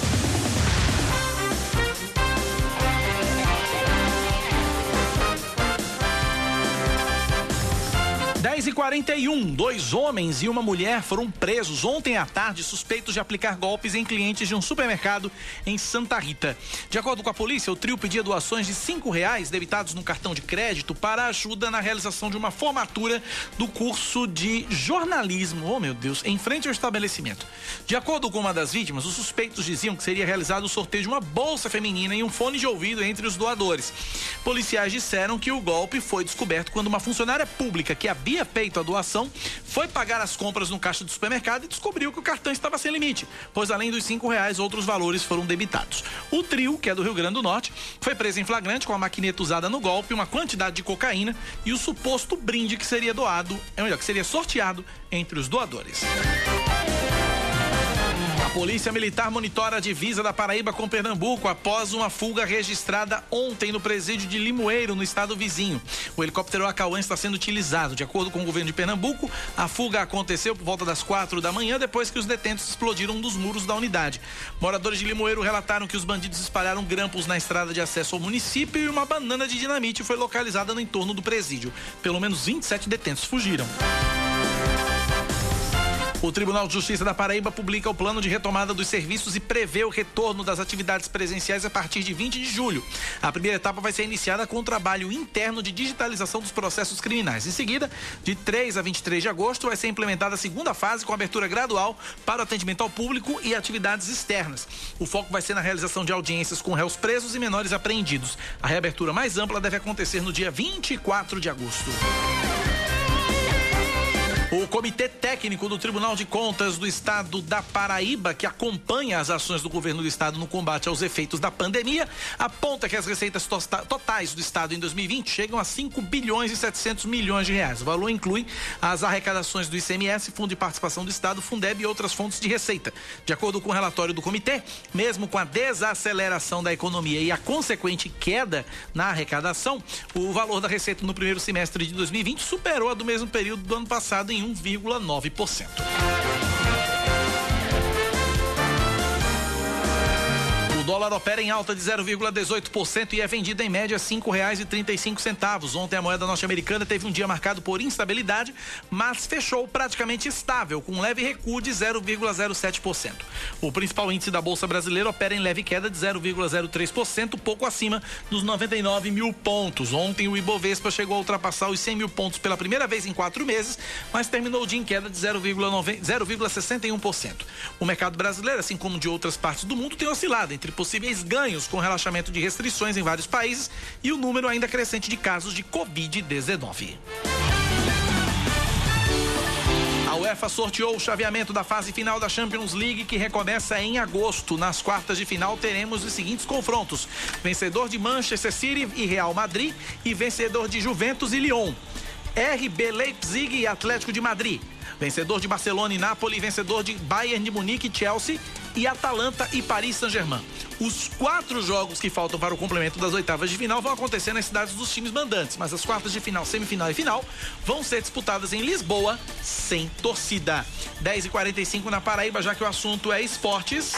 10 e 41 dois homens e uma mulher foram presos ontem à tarde suspeitos de aplicar golpes em clientes de um supermercado em Santa Rita. De acordo com a polícia, o trio pedia doações de cinco reais debitados no cartão de crédito para ajuda na realização de uma formatura do curso de jornalismo, oh meu Deus, em frente ao estabelecimento. De acordo com uma das vítimas, os suspeitos diziam que seria realizado o sorteio de uma bolsa feminina e um fone de ouvido entre os doadores. Policiais disseram que o golpe foi descoberto quando uma funcionária pública que havia havia feito a doação, foi pagar as compras no caixa do supermercado e descobriu que o cartão estava sem limite, pois além dos cinco reais, outros valores foram debitados. O trio, que é do Rio Grande do Norte, foi preso em flagrante com a maquineta usada no golpe, uma quantidade de cocaína e o suposto brinde que seria doado, é melhor, que seria sorteado entre os doadores. Polícia Militar monitora a divisa da Paraíba com Pernambuco após uma fuga registrada ontem no presídio de Limoeiro, no estado vizinho. O helicóptero Acauã está sendo utilizado. De acordo com o governo de Pernambuco, a fuga aconteceu por volta das quatro da manhã, depois que os detentos explodiram um dos muros da unidade. Moradores de Limoeiro relataram que os bandidos espalharam grampos na estrada de acesso ao município e uma banana de dinamite foi localizada no entorno do presídio. Pelo menos 27 detentos fugiram. O Tribunal de Justiça da Paraíba publica o plano de retomada dos serviços e prevê o retorno das atividades presenciais a partir de 20 de julho. A primeira etapa vai ser iniciada com o trabalho interno de digitalização dos processos criminais. Em seguida, de 3 a 23 de agosto, vai ser implementada a segunda fase com abertura gradual para o atendimento ao público e atividades externas. O foco vai ser na realização de audiências com réus presos e menores apreendidos. A reabertura mais ampla deve acontecer no dia 24 de agosto. Comitê Técnico do Tribunal de Contas do Estado da Paraíba, que acompanha as ações do governo do estado no combate aos efeitos da pandemia, aponta que as receitas totais do estado em 2020 chegam a 5 bilhões e 700 milhões de reais. O valor inclui as arrecadações do ICMS, Fundo de Participação do Estado, Fundeb e outras fontes de receita. De acordo com o relatório do comitê, mesmo com a desaceleração da economia e a consequente queda na arrecadação, o valor da receita no primeiro semestre de 2020 superou a do mesmo período do ano passado em 1, 0,9%. Dólar opera em alta de 0,18% e é vendido em média R$ 5,35. Ontem a moeda norte-americana teve um dia marcado por instabilidade, mas fechou praticamente estável, com um leve recuo de 0,07%. O principal índice da Bolsa Brasileira opera em leve queda de 0,03%, pouco acima dos 99 mil pontos. Ontem o Ibovespa chegou a ultrapassar os 100 mil pontos pela primeira vez em quatro meses, mas terminou o dia em queda de 0,61%. O mercado brasileiro, assim como de outras partes do mundo, tem oscilado entre possíveis ganhos com relaxamento de restrições em vários países e o número ainda crescente de casos de Covid-19. A UEFA sorteou o chaveamento da fase final da Champions League, que recomeça em agosto. Nas quartas de final, teremos os seguintes confrontos: vencedor de Manchester City e Real Madrid, e vencedor de Juventus e Lyon. RB Leipzig e Atlético de Madrid. Vencedor de Barcelona e Nápoles, vencedor de Bayern de Munique Chelsea e Atalanta e Paris Saint-Germain. Os quatro jogos que faltam para o complemento das oitavas de final vão acontecer nas cidades dos times mandantes, mas as quartas de final, semifinal e final vão ser disputadas em Lisboa, sem torcida. 10h45 na Paraíba, já que o assunto é esportes.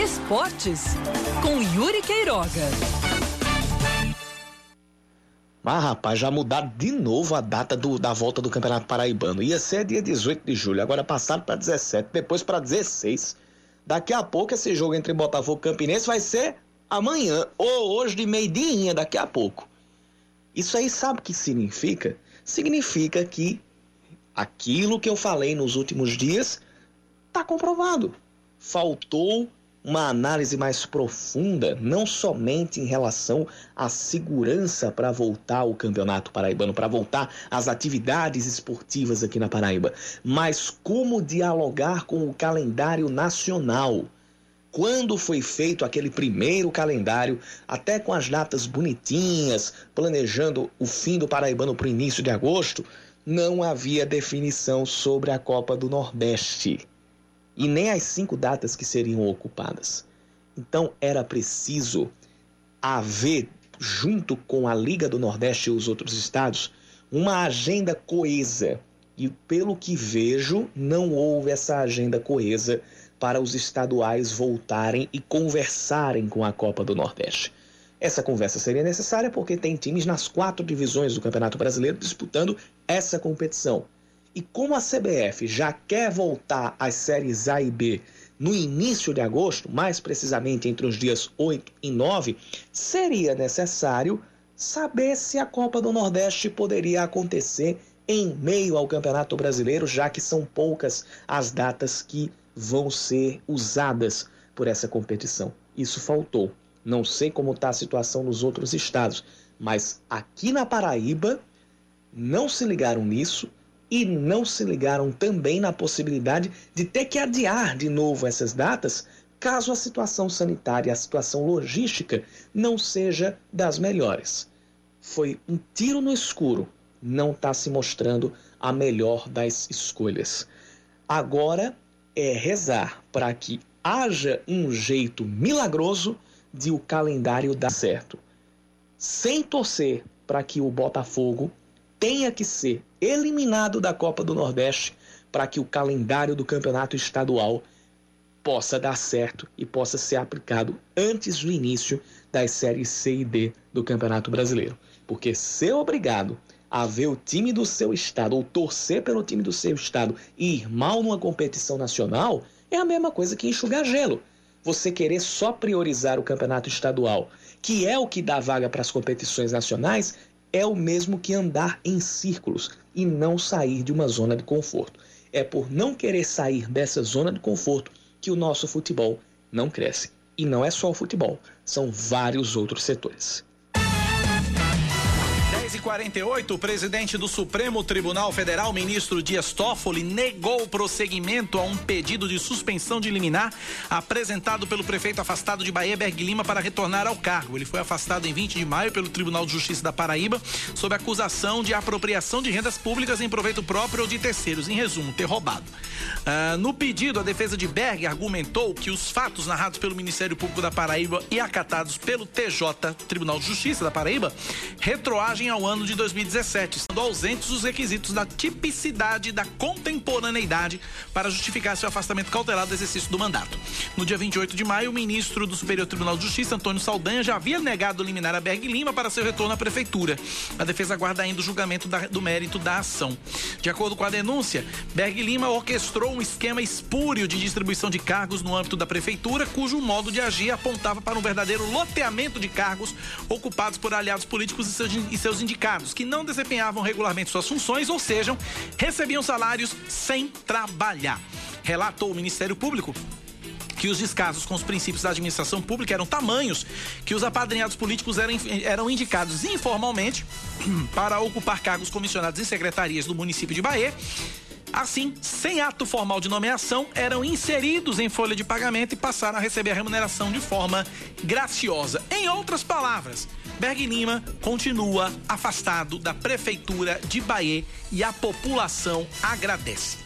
Esportes com Yuri Queiroga. Mas, rapaz, já mudaram de novo a data do, da volta do Campeonato Paraibano. Ia ser dia 18 de julho, agora passaram para 17, depois para 16. Daqui a pouco esse jogo entre Botafogo e Campinense vai ser amanhã, ou hoje de meio-dia, daqui a pouco. Isso aí sabe o que significa? Significa que aquilo que eu falei nos últimos dias está comprovado. Faltou uma análise mais profunda, não somente em relação à segurança para voltar ao Campeonato Paraibano, para voltar às atividades esportivas aqui na Paraíba, mas como dialogar com o calendário nacional. Quando foi feito aquele primeiro calendário, até com as datas bonitinhas, planejando o fim do Paraibano para o início de agosto, não havia definição sobre a Copa do Nordeste e nem as cinco datas que seriam ocupadas. Então era preciso haver, junto com a Liga do Nordeste e os outros estados, uma agenda coesa. E pelo que vejo, não houve essa agenda coesa para os estaduais voltarem e conversarem com a Copa do Nordeste. Essa conversa seria necessária porque tem times nas quatro divisões do Campeonato Brasileiro disputando essa competição. E como a CBF já quer voltar às séries A e B no início de agosto, mais precisamente entre os dias 8 e 9, seria necessário saber se a Copa do Nordeste poderia acontecer em meio ao Campeonato Brasileiro, já que são poucas as datas que vão ser usadas por essa competição. Isso faltou. Não sei como está a situação nos outros estados, mas aqui na Paraíba não se ligaram nisso e não se ligaram também na possibilidade de ter que adiar de novo essas datas caso a situação sanitária, a situação logística não seja das melhores. Foi um tiro no escuro, não está se mostrando a melhor das escolhas. Agora é rezar para que haja um jeito milagroso de o calendário dar certo. Sem torcer para que o Botafogo tenha que ser eliminado da Copa do Nordeste para que o calendário do campeonato estadual possa dar certo e possa ser aplicado antes do início das séries C e D do Campeonato Brasileiro. Porque ser obrigado a ver o time do seu estado ou torcer pelo time do seu estado e ir mal numa competição nacional é a mesma coisa que enxugar gelo. Você querer só priorizar o campeonato estadual, que é o que dá vaga para as competições nacionais, é o mesmo que andar em círculos e não sair de uma zona de conforto. É por não querer sair dessa zona de conforto que o nosso futebol não cresce. E não é só o futebol, são vários outros setores. 10h48, o presidente do Supremo Tribunal Federal, ministro Dias Toffoli, negou o prosseguimento a um pedido de suspensão de liminar apresentado pelo prefeito afastado de Bahia, Berg Lima, para retornar ao cargo. Ele foi afastado em 20 de maio pelo Tribunal de Justiça da Paraíba sob acusação de apropriação de rendas públicas em proveito próprio ou de terceiros. Em resumo, ter roubado. Uh, no pedido, a defesa de Berg argumentou que os fatos narrados pelo Ministério Público da Paraíba e acatados pelo TJ, Tribunal de Justiça da Paraíba, retroagem ao ano de 2017, sendo ausentes os requisitos da tipicidade da contemporaneidade para justificar seu afastamento cautelar do exercício do mandato. No dia 28 de maio, o ministro do Superior Tribunal de Justiça, Antônio Saldanha, já havia negado liminar a Berg Lima para seu retorno à prefeitura. A defesa aguarda ainda o julgamento da, do mérito da ação. De acordo com a denúncia, Berg Lima orquestrou um esquema espúrio de distribuição de cargos no âmbito da prefeitura, cujo modo de agir apontava para um verdadeiro loteamento de cargos ocupados por aliados políticos e seus, e seus indicados, que não desempenhavam regularmente suas funções, ou seja, recebiam salários sem trabalhar. Relatou o Ministério Público que os descasos com os princípios da administração pública eram tamanhos que os apadrinhados políticos eram, eram indicados informalmente para ocupar cargos comissionados em secretarias do município de Bahia Assim, sem ato formal de nomeação, eram inseridos em folha de pagamento e passaram a receber a remuneração de forma graciosa. Em outras palavras, Berg Lima continua afastado da prefeitura de Bahia e a população agradece.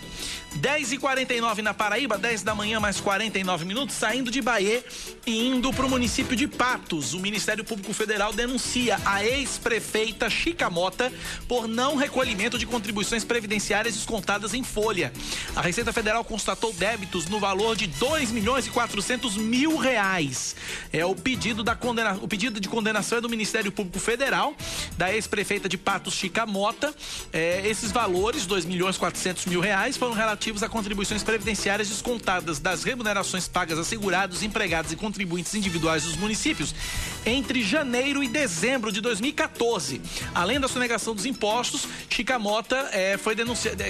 10 e 49 na Paraíba, 10 da manhã, mais 49 minutos, saindo de Bahia e indo para o município de Patos. O Ministério Público Federal denuncia a ex-prefeita Chica Mota por não recolhimento de contribuições previdenciárias descontadas em folha. A Receita Federal constatou débitos no valor de 2 milhões e 400 mil reais. É o pedido, da condena... o pedido de condenação é do Ministério Público Federal, da ex-prefeita de Patos, Chica Mota. É, esses valores, 2 milhões e 400 mil reais, foram relativos relativos a contribuições previdenciárias descontadas das remunerações pagas a segurados, empregados e contribuintes individuais dos municípios entre janeiro e dezembro de 2014. Além da sonegação dos impostos, Chica Mota eh, foi denunciada,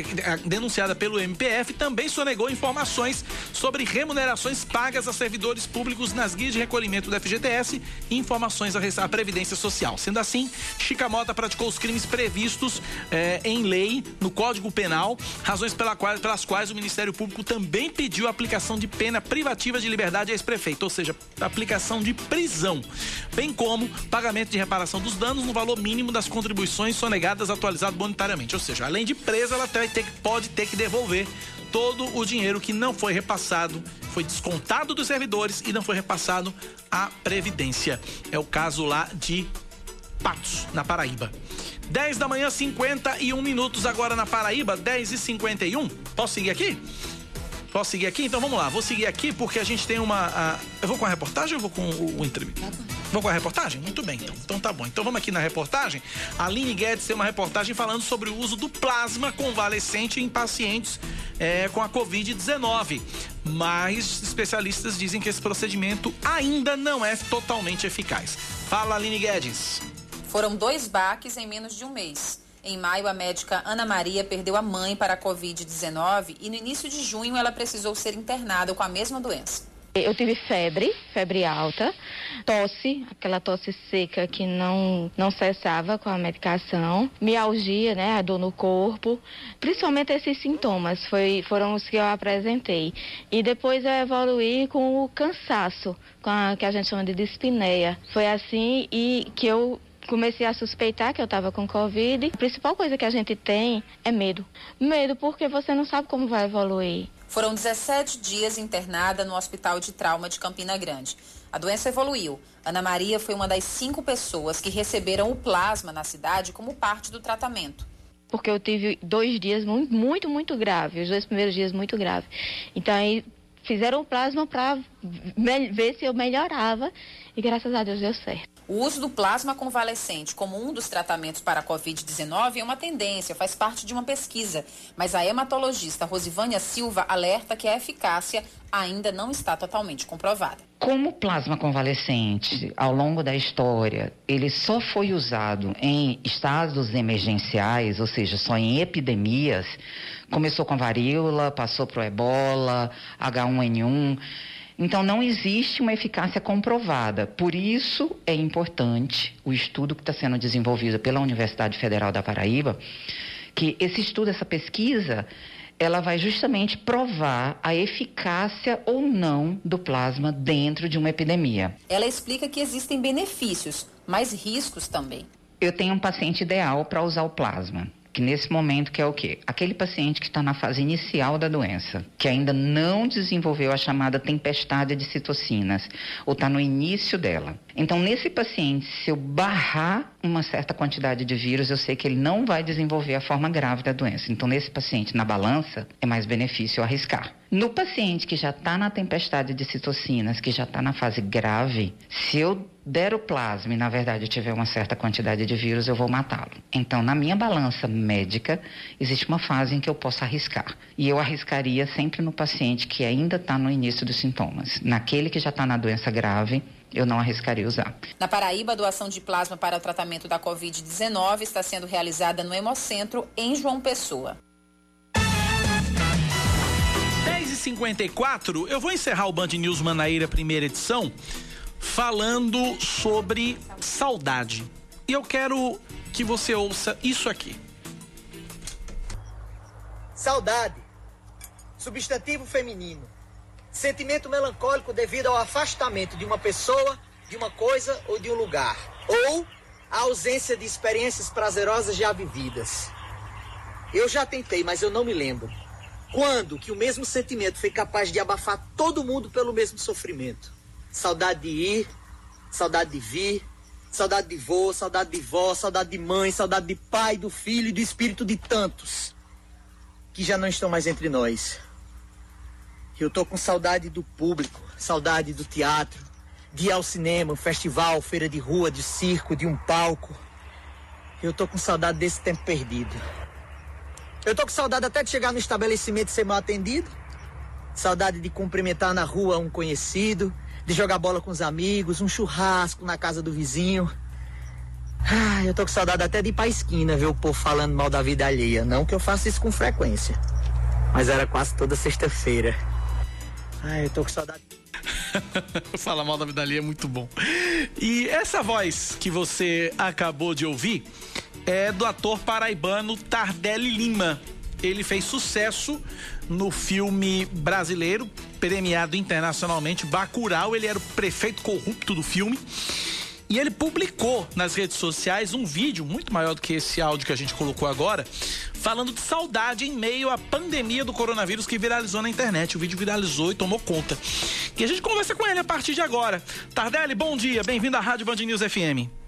denunciada pelo MPF também sonegou informações sobre remunerações pagas a servidores públicos nas guias de recolhimento do FGTS e informações à Previdência Social. Sendo assim, Chica Mota praticou os crimes previstos eh, em lei no Código Penal, razões pela qual, pelas pelas quais o Ministério Público também pediu a aplicação de pena privativa de liberdade a ex-prefeito, ou seja, aplicação de prisão, bem como pagamento de reparação dos danos no valor mínimo das contribuições sonegadas atualizado monetariamente. Ou seja, além de presa, ela ter, pode ter que devolver todo o dinheiro que não foi repassado, foi descontado dos servidores e não foi repassado à Previdência. É o caso lá de Patos, na Paraíba. 10 da manhã, 51 minutos agora na Paraíba, 10 e 51. Posso seguir aqui? Posso seguir aqui? Então vamos lá. Vou seguir aqui porque a gente tem uma. A... Eu vou com a reportagem ou vou com o, o entrevista? Vou com a reportagem? Muito bem, então. Então tá bom. Então vamos aqui na reportagem. A Aline Guedes tem uma reportagem falando sobre o uso do plasma convalescente em pacientes é, com a Covid-19. Mas especialistas dizem que esse procedimento ainda não é totalmente eficaz. Fala, Aline Guedes. Foram dois baques em menos de um mês. Em maio, a médica Ana Maria perdeu a mãe para a Covid-19 e no início de junho ela precisou ser internada com a mesma doença. Eu tive febre, febre alta, tosse, aquela tosse seca que não, não cessava com a medicação, mialgia, né, a dor no corpo, principalmente esses sintomas foi, foram os que eu apresentei. E depois eu evoluí com o cansaço, com a que a gente chama de dispneia. Foi assim e que eu comecei a suspeitar que eu estava com Covid. A principal coisa que a gente tem é medo. Medo porque você não sabe como vai evoluir. Foram 17 dias internada no Hospital de Trauma de Campina Grande. A doença evoluiu. Ana Maria foi uma das cinco pessoas que receberam o plasma na cidade como parte do tratamento. Porque eu tive dois dias muito, muito, muito graves, os dois primeiros dias muito graves. Então aí fizeram o plasma para ver se eu melhorava e graças a Deus deu certo. O uso do plasma convalescente como um dos tratamentos para a Covid-19 é uma tendência, faz parte de uma pesquisa. Mas a hematologista Rosivânia Silva alerta que a eficácia ainda não está totalmente comprovada. Como o plasma convalescente, ao longo da história, ele só foi usado em estados emergenciais, ou seja, só em epidemias, começou com varíola, passou para o ebola, H1N1. Então não existe uma eficácia comprovada. Por isso é importante o estudo que está sendo desenvolvido pela Universidade Federal da Paraíba, que esse estudo, essa pesquisa, ela vai justamente provar a eficácia ou não do plasma dentro de uma epidemia. Ela explica que existem benefícios, mas riscos também. Eu tenho um paciente ideal para usar o plasma que nesse momento que é o quê? Aquele paciente que está na fase inicial da doença, que ainda não desenvolveu a chamada tempestade de citocinas, ou está no início dela. Então, nesse paciente, se eu barrar uma certa quantidade de vírus, eu sei que ele não vai desenvolver a forma grave da doença. Então, nesse paciente, na balança, é mais benefício arriscar. No paciente que já está na tempestade de citocinas, que já está na fase grave, se eu der o plasma e, na verdade, tiver uma certa quantidade de vírus, eu vou matá-lo. Então, na minha balança médica, existe uma fase em que eu posso arriscar. E eu arriscaria sempre no paciente que ainda está no início dos sintomas. Naquele que já está na doença grave, eu não arriscaria usar. Na Paraíba, a doação de plasma para o tratamento da Covid-19 está sendo realizada no Hemocentro, em João Pessoa. 10h54, eu vou encerrar o Band News Manaíra, primeira edição, falando sobre saudade. E eu quero que você ouça isso aqui. Saudade. Substantivo feminino. Sentimento melancólico devido ao afastamento de uma pessoa, de uma coisa ou de um lugar. Ou a ausência de experiências prazerosas já vividas. Eu já tentei, mas eu não me lembro. Quando que o mesmo sentimento foi capaz de abafar todo mundo pelo mesmo sofrimento? Saudade de ir, saudade de vir, saudade de vô, saudade de vó, saudade de mãe, saudade de pai, do filho e do espírito de tantos que já não estão mais entre nós. Eu tô com saudade do público, saudade do teatro, de ir ao cinema, festival, feira de rua, de circo, de um palco. Eu tô com saudade desse tempo perdido. Eu tô com saudade até de chegar no estabelecimento e ser mal atendido. Saudade de cumprimentar na rua um conhecido, de jogar bola com os amigos, um churrasco na casa do vizinho. Ah, eu tô com saudade até de ir pra esquina ver o povo falando mal da vida alheia. Não que eu faça isso com frequência. Mas era quase toda sexta-feira. Ai, eu tô com saudade. Falar mal da vida alheia é muito bom. E essa voz que você acabou de ouvir é do ator paraibano Tardelli Lima. Ele fez sucesso no filme brasileiro, premiado internacionalmente, Bacurau. Ele era o prefeito corrupto do filme. E ele publicou nas redes sociais um vídeo muito maior do que esse áudio que a gente colocou agora, falando de saudade em meio à pandemia do coronavírus que viralizou na internet. O vídeo viralizou e tomou conta. E a gente conversa com ele a partir de agora. Tardelli, bom dia, bem-vindo à Rádio Band News FM.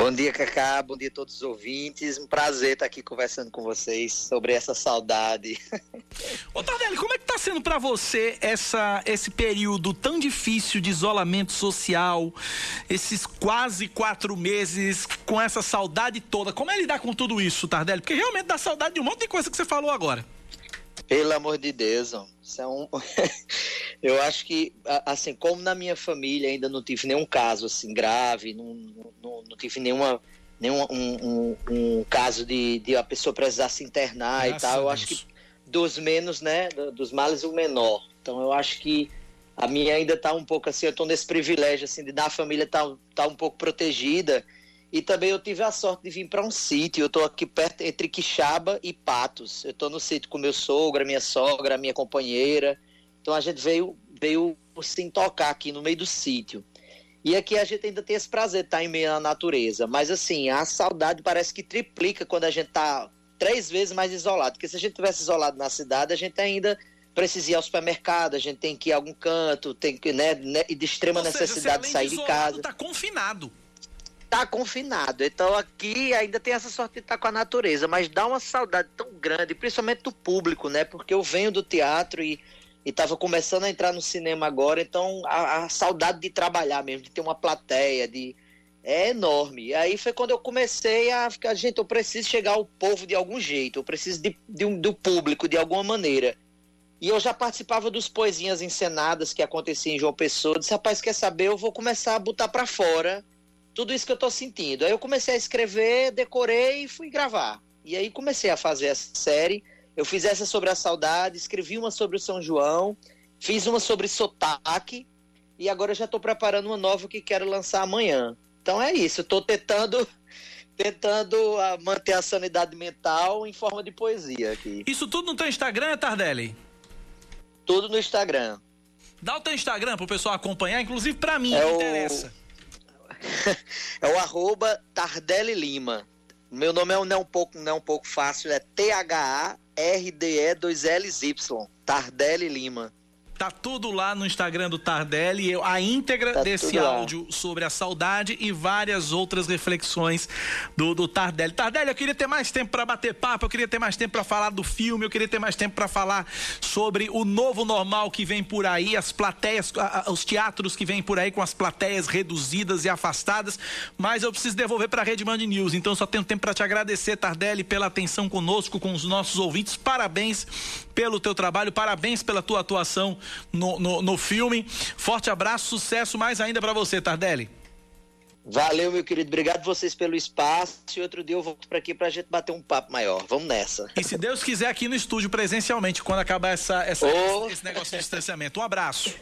Bom dia, Cacá. Bom dia a todos os ouvintes. Um prazer estar aqui conversando com vocês sobre essa saudade. Ô, Tardelli, como é que tá sendo para você essa, esse período tão difícil de isolamento social, esses quase quatro meses com essa saudade toda? Como é lidar com tudo isso, Tardelli? Porque realmente dá saudade de um monte de coisa que você falou agora. Pelo amor de Deus, isso um... eu acho que, assim, como na minha família ainda não tive nenhum caso assim grave, não, não, não tive nenhuma, nenhum um, um, um, caso de, de a pessoa precisar se internar Graças e tal, eu acho que dos menos, né, dos males o menor. Então eu acho que a minha ainda tá um pouco assim, eu tô nesse privilégio assim de da família tá, tá um pouco protegida e também eu tive a sorte de vir para um sítio. Eu estou aqui perto entre Quixaba e Patos. Eu estou no sítio com meu sogro, minha sogra, minha companheira. Então a gente veio veio sem tocar aqui no meio do sítio. E aqui a gente ainda tem esse prazer de estar em meio à natureza. Mas assim, a saudade parece que triplica quando a gente está três vezes mais isolado. Porque se a gente tivesse isolado na cidade, a gente ainda precisa ir ao supermercado, a gente tem que ir a algum canto, tem que, né, né de extrema Ou necessidade seja, de sair de, de casa. Está confinado tá confinado. Então aqui ainda tem essa sorte de estar tá com a natureza, mas dá uma saudade tão grande, principalmente do público, né? Porque eu venho do teatro e estava começando a entrar no cinema agora, então a, a, saudade de trabalhar mesmo, de ter uma plateia, de é enorme. E aí foi quando eu comecei a ficar, gente, eu preciso chegar ao povo de algum jeito, eu preciso de, de um, do público de alguma maneira. E eu já participava dos poesinhas encenadas que aconteciam em João Pessoa. Disse, rapaz, quer saber? Eu vou começar a botar para fora tudo isso que eu tô sentindo. Aí eu comecei a escrever, decorei e fui gravar. E aí comecei a fazer essa série. Eu fiz essa sobre a saudade, escrevi uma sobre o São João fiz uma sobre sotaque e agora já estou preparando uma nova que quero lançar amanhã. Então é isso, estou tentando tentando uh, manter a sanidade mental em forma de poesia aqui. Isso tudo no teu Instagram, Tardelli? Tudo no Instagram. Dá o teu Instagram pro pessoal acompanhar, inclusive para mim, é que o... interessa. é o arroba Tardelli Lima. Meu nome é não, é um pouco, não um pouco fácil, é T-H-A-R-D-E-2-L-Y. Tardelli Lima. Tá tudo lá no Instagram do Tardelli, a íntegra tá desse áudio lá. sobre a saudade e várias outras reflexões do, do Tardelli. Tardelli, eu queria ter mais tempo para bater papo, eu queria ter mais tempo para falar do filme, eu queria ter mais tempo para falar sobre o novo normal que vem por aí, as plateias, os teatros que vêm por aí com as plateias reduzidas e afastadas, mas eu preciso devolver para a Rede Band News, então só tenho tempo para te agradecer, Tardelli, pela atenção conosco, com os nossos ouvintes. Parabéns pelo teu trabalho, parabéns pela tua atuação no, no, no filme. Forte abraço, sucesso mais ainda para você, Tardelli. Valeu, meu querido. Obrigado vocês pelo espaço. E outro dia eu volto para aqui pra gente bater um papo maior. Vamos nessa. E se Deus quiser, aqui no estúdio presencialmente, quando acabar essa, essa oh. esse negócio de distanciamento. Um abraço.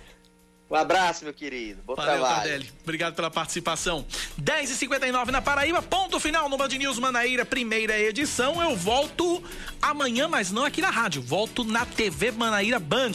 Um abraço, meu querido. Bom Valeu, trabalho. Tardelli. Obrigado pela participação. 10h59 na Paraíba, ponto final no Band News Manaíra, primeira edição. Eu volto amanhã, mas não aqui na rádio. Volto na TV Manaíra Band,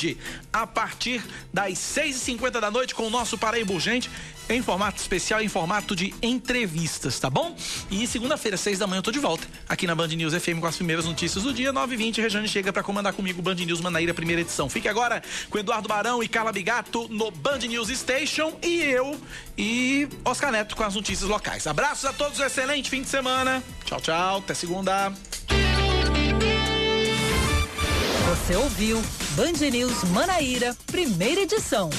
a partir das 6h50 da noite com o nosso Paraíba Urgente em formato especial, em formato de entrevistas, tá bom? E segunda-feira, seis da manhã, eu tô de volta aqui na Band News FM com as primeiras notícias do dia, 9h20. Rejane chega para comandar comigo o Band News Manaíra, primeira edição. Fique agora com Eduardo Barão e Carla Bigato no Band News Station e eu e Oscar Neto com as notícias locais. Abraços a todos, excelente fim de semana. Tchau, tchau, até segunda. Você ouviu Band News Manaíra, primeira edição.